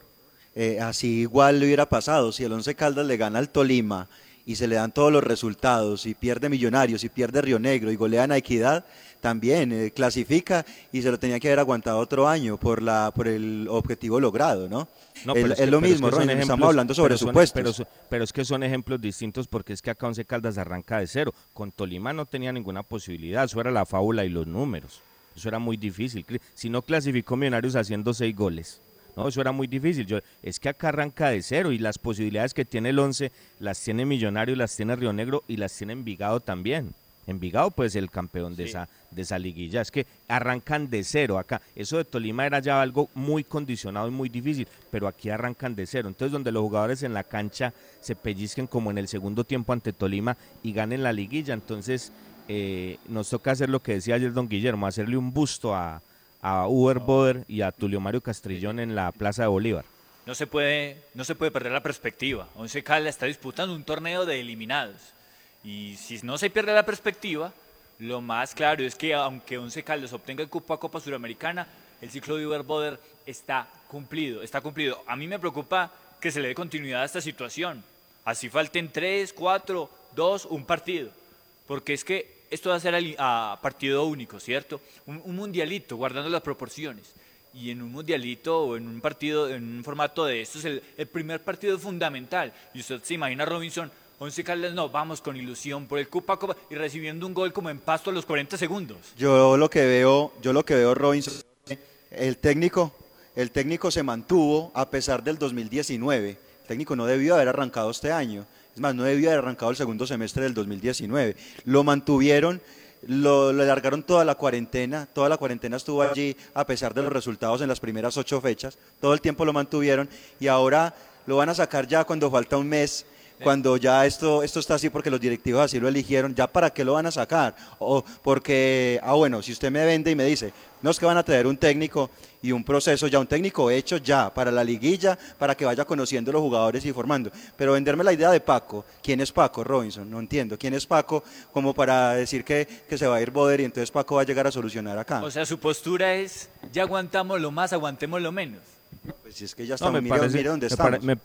S7: eh, así igual le hubiera pasado si el Once Caldas le gana al Tolima y se le dan todos los resultados y pierde Millonarios y pierde Río Negro y golean a Equidad, también eh, clasifica y se lo tenía que haber aguantado otro año por la por el objetivo logrado, ¿no? no es, lo mismo, estamos hablando sobre supuestos.
S26: pero, es que son ejemplos distintos porque es que acá Once Caldas arranca de cero. Con Tolima no tenía ninguna posibilidad, eso era la fábula y los números. Eso era muy difícil. Si no clasificó Millonarios haciendo seis goles. No, eso era muy difícil. Yo, es que acá arranca de cero y las posibilidades que tiene el 11 las tiene Millonario, las tiene Río Negro y las tiene Envigado también. Envigado pues el campeón de, esa, de esa liguilla. Es que arrancan de cero acá. Eso de Tolima era ya algo muy condicionado y muy difícil, pero aquí arrancan de cero. Entonces donde los jugadores en la cancha se pellizquen como en el segundo tiempo ante Tolima y ganen la liguilla. Entonces eh, nos toca hacer lo que decía ayer don Guillermo, hacerle un busto a, a Uber Boder y a Tulio Mario Castrillón en la Plaza de Bolívar.
S1: No se puede, no se puede perder la perspectiva. Once Caldas está disputando un torneo de eliminados. Y si no se pierde la perspectiva, lo más claro es que aunque Once Caldas obtenga el cupo a Copa Suramericana, el ciclo de Uber Boder está cumplido, está cumplido. A mí me preocupa que se le dé continuidad a esta situación. Así falten tres, cuatro, dos, un partido. Porque es que esto va a ser a, partido único, ¿cierto? Un, mundialito, guardando las proporciones. Y en un mundialito o en un partido, en un formato de esto, es el, primer partido fundamental. Y usted se imagina, Robinson, Once Caldas, no, vamos con ilusión por el Copa y recibiendo un gol como en pasto a los 40 segundos.
S7: Yo lo que veo, yo lo que veo, Robinson, el técnico, el técnico se mantuvo a pesar del 2019. El técnico no debió haber arrancado este año. Es más, no debió haber arrancado el segundo semestre del 2019. Lo mantuvieron, lo, le largaron toda la cuarentena, toda la cuarentena estuvo allí a pesar de los resultados en las primeras ocho fechas, todo el tiempo lo mantuvieron y ahora lo van a sacar ya cuando falta un mes cuando ya esto, esto está así porque los directivos así lo eligieron, ¿ya para qué lo van a sacar? O porque, ah bueno, si usted me vende y me dice, no es que van a tener un técnico y un proceso ya, un técnico hecho ya para la liguilla, para que vaya conociendo los jugadores y formando. Pero venderme la idea de Paco, ¿quién es Paco Robinson? No entiendo, ¿quién es Paco como para decir que, que se va a ir Boder y entonces Paco va a llegar a solucionar acá?
S1: O sea, su postura es, ya aguantamos lo más, aguantemos lo menos.
S7: Pues es que ya estamos, me, parece, dónde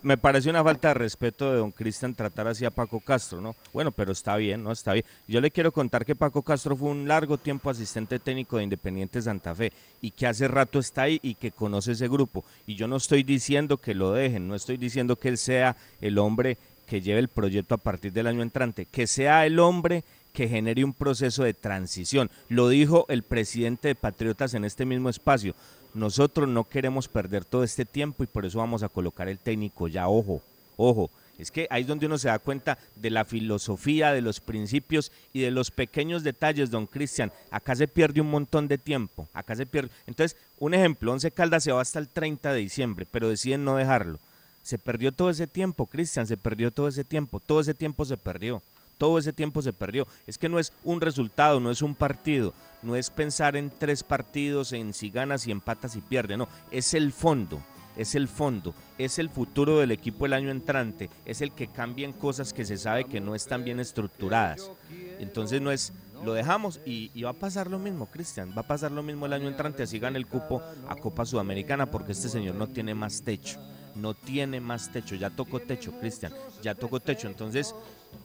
S26: me, parece una falta de respeto de don Cristian tratar así a Paco Castro, ¿no? Bueno, pero está bien, ¿no? Está bien. Yo le quiero contar que Paco Castro fue un largo tiempo asistente técnico de Independiente Santa Fe y que hace rato está ahí y que conoce ese grupo. Y yo no estoy diciendo que lo dejen, no estoy diciendo que él sea el hombre que lleve el proyecto a partir del año entrante, que sea el hombre que genere un proceso de transición. Lo dijo el presidente de Patriotas en este mismo espacio. Nosotros no queremos perder todo este tiempo y por eso vamos a colocar el técnico ya, ojo, ojo. Es que ahí es donde uno se da cuenta de la filosofía, de los principios y de los pequeños detalles, don Cristian. Acá se pierde un montón de tiempo, acá se pierde. Entonces, un ejemplo, Once Caldas se va hasta el 30 de diciembre, pero deciden no dejarlo. Se perdió todo ese tiempo, Cristian, se perdió todo ese tiempo, todo ese tiempo se perdió todo ese tiempo se perdió. Es que no es un resultado, no es un partido, no es pensar en tres partidos, en si ganas y empatas y pierdes, no, es el fondo, es el fondo, es el futuro del equipo el año entrante, es el que cambien cosas que se sabe que no están bien estructuradas. Entonces no es, lo dejamos y, va a pasar lo mismo, Cristian, va a pasar lo mismo el año entrante, así gana el cupo a Copa Sudamericana porque este señor no tiene más techo no tiene más techo, ya tocó techo, Cristian, ya tocó techo. Entonces,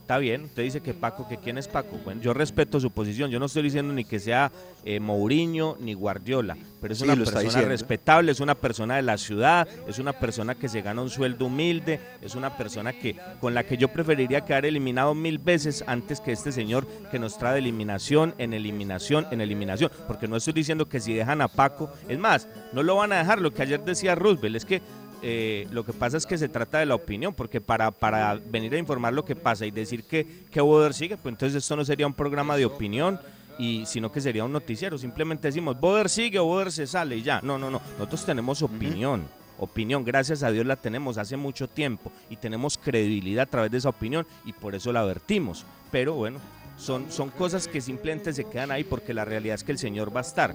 S26: está bien, usted dice que Paco, que quién es Paco. Bueno, yo respeto su posición, yo no estoy diciendo ni que sea eh, Mourinho ni Guardiola, pero es
S7: Sí,
S26: una persona respetable, es una persona de la ciudad, es una persona que se gana un sueldo humilde, es una persona que con la que yo preferiría quedar eliminado mil veces antes que este señor que nos trae de eliminación en eliminación en eliminación, porque no estoy diciendo que si dejan a Paco, es más, no lo van a dejar, lo que ayer decía Roosevelt es que eh, lo que pasa es que se trata de la opinión, porque para, para venir a informar lo que pasa y decir que, que Boder sigue, pues entonces esto no sería un programa de opinión, y sino que sería un noticiero. Simplemente decimos, Boder sigue o Boder se sale y ya. No, no, no. Nosotros tenemos opinión. Opinión, gracias a Dios la tenemos hace mucho tiempo y tenemos credibilidad a través de esa opinión y por eso la vertimos. Pero bueno, son, son cosas que simplemente se quedan ahí porque la realidad es que el Señor va a estar.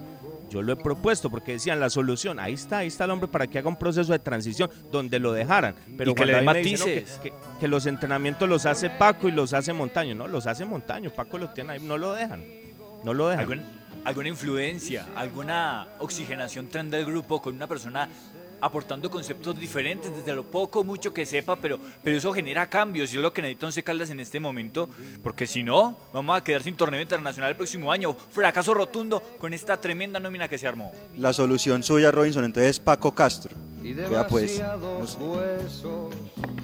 S26: Yo lo he propuesto porque decían la solución, ahí está, ahí está el hombre para que haga un proceso de transición donde lo dejaran. Pero
S1: Y que le
S26: dicen, no,
S1: matices.
S26: que, que- que los entrenamientos los hace Paco y los hace Montaño, no, los hace Montaño, Paco los tiene ahí, no lo dejan, no lo dejan.
S1: ¿Algún- alguna influencia, alguna oxigenación tren del grupo con una persona aportando conceptos diferentes desde lo poco mucho que sepa, pero, pero eso genera cambios y es lo que necesita Once Caldas en este momento, porque si no, vamos a quedar sin torneo internacional el próximo año. Fracaso rotundo con esta tremenda nómina que se armó.
S7: La solución suya, Robinson, entonces es Paco Castro. Vea pues.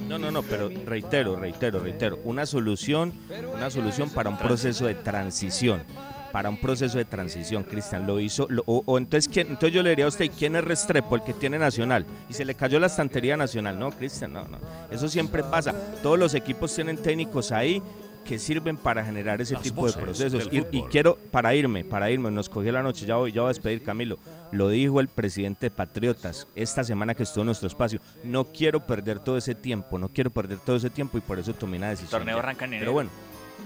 S26: No, no, no, pero reitero, reitero, reitero, una solución, una solución para un proceso de transición, para un proceso de transición, Cristian, lo hizo, lo- o, o entonces, ¿quién, entonces yo le diría a usted, ¿quién es Restrepo, el que tiene Nacional? Y se le cayó la estantería Nacional, no, Cristian, no, no, eso siempre pasa, todos los equipos tienen técnicos ahí que sirven para generar ese
S1: Las
S26: tipo de procesos. Y, quiero, para irme, para irme, nos cogió la noche, ya voy, ya voy a despedir, Camilo. Lo dijo el presidente de Patriotas esta semana que estuvo en nuestro espacio. No quiero perder todo ese tiempo, no quiero perder todo ese tiempo y por eso tomé una decisión.
S1: torneo arranca en enero.
S26: Pero bueno,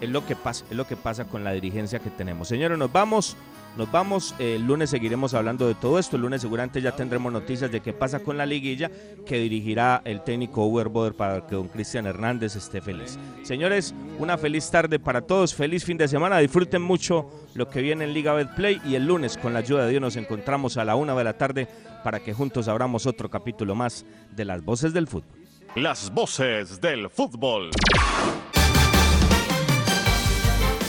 S26: es lo que pasa, es lo que pasa con la dirigencia que tenemos. Señores, nos vamos. Nos vamos, eh, el lunes seguiremos hablando de todo esto, el lunes seguramente ya tendremos noticias de qué pasa con la liguilla que dirigirá el técnico Uber para que don Cristian Hernández esté feliz. Señores, una feliz tarde para todos, feliz fin de semana, disfruten mucho lo que viene en Liga Betplay y el lunes con la ayuda de Dios nos encontramos a la una de la tarde para que juntos abramos otro capítulo más de las voces del fútbol.
S9: Las voces del fútbol.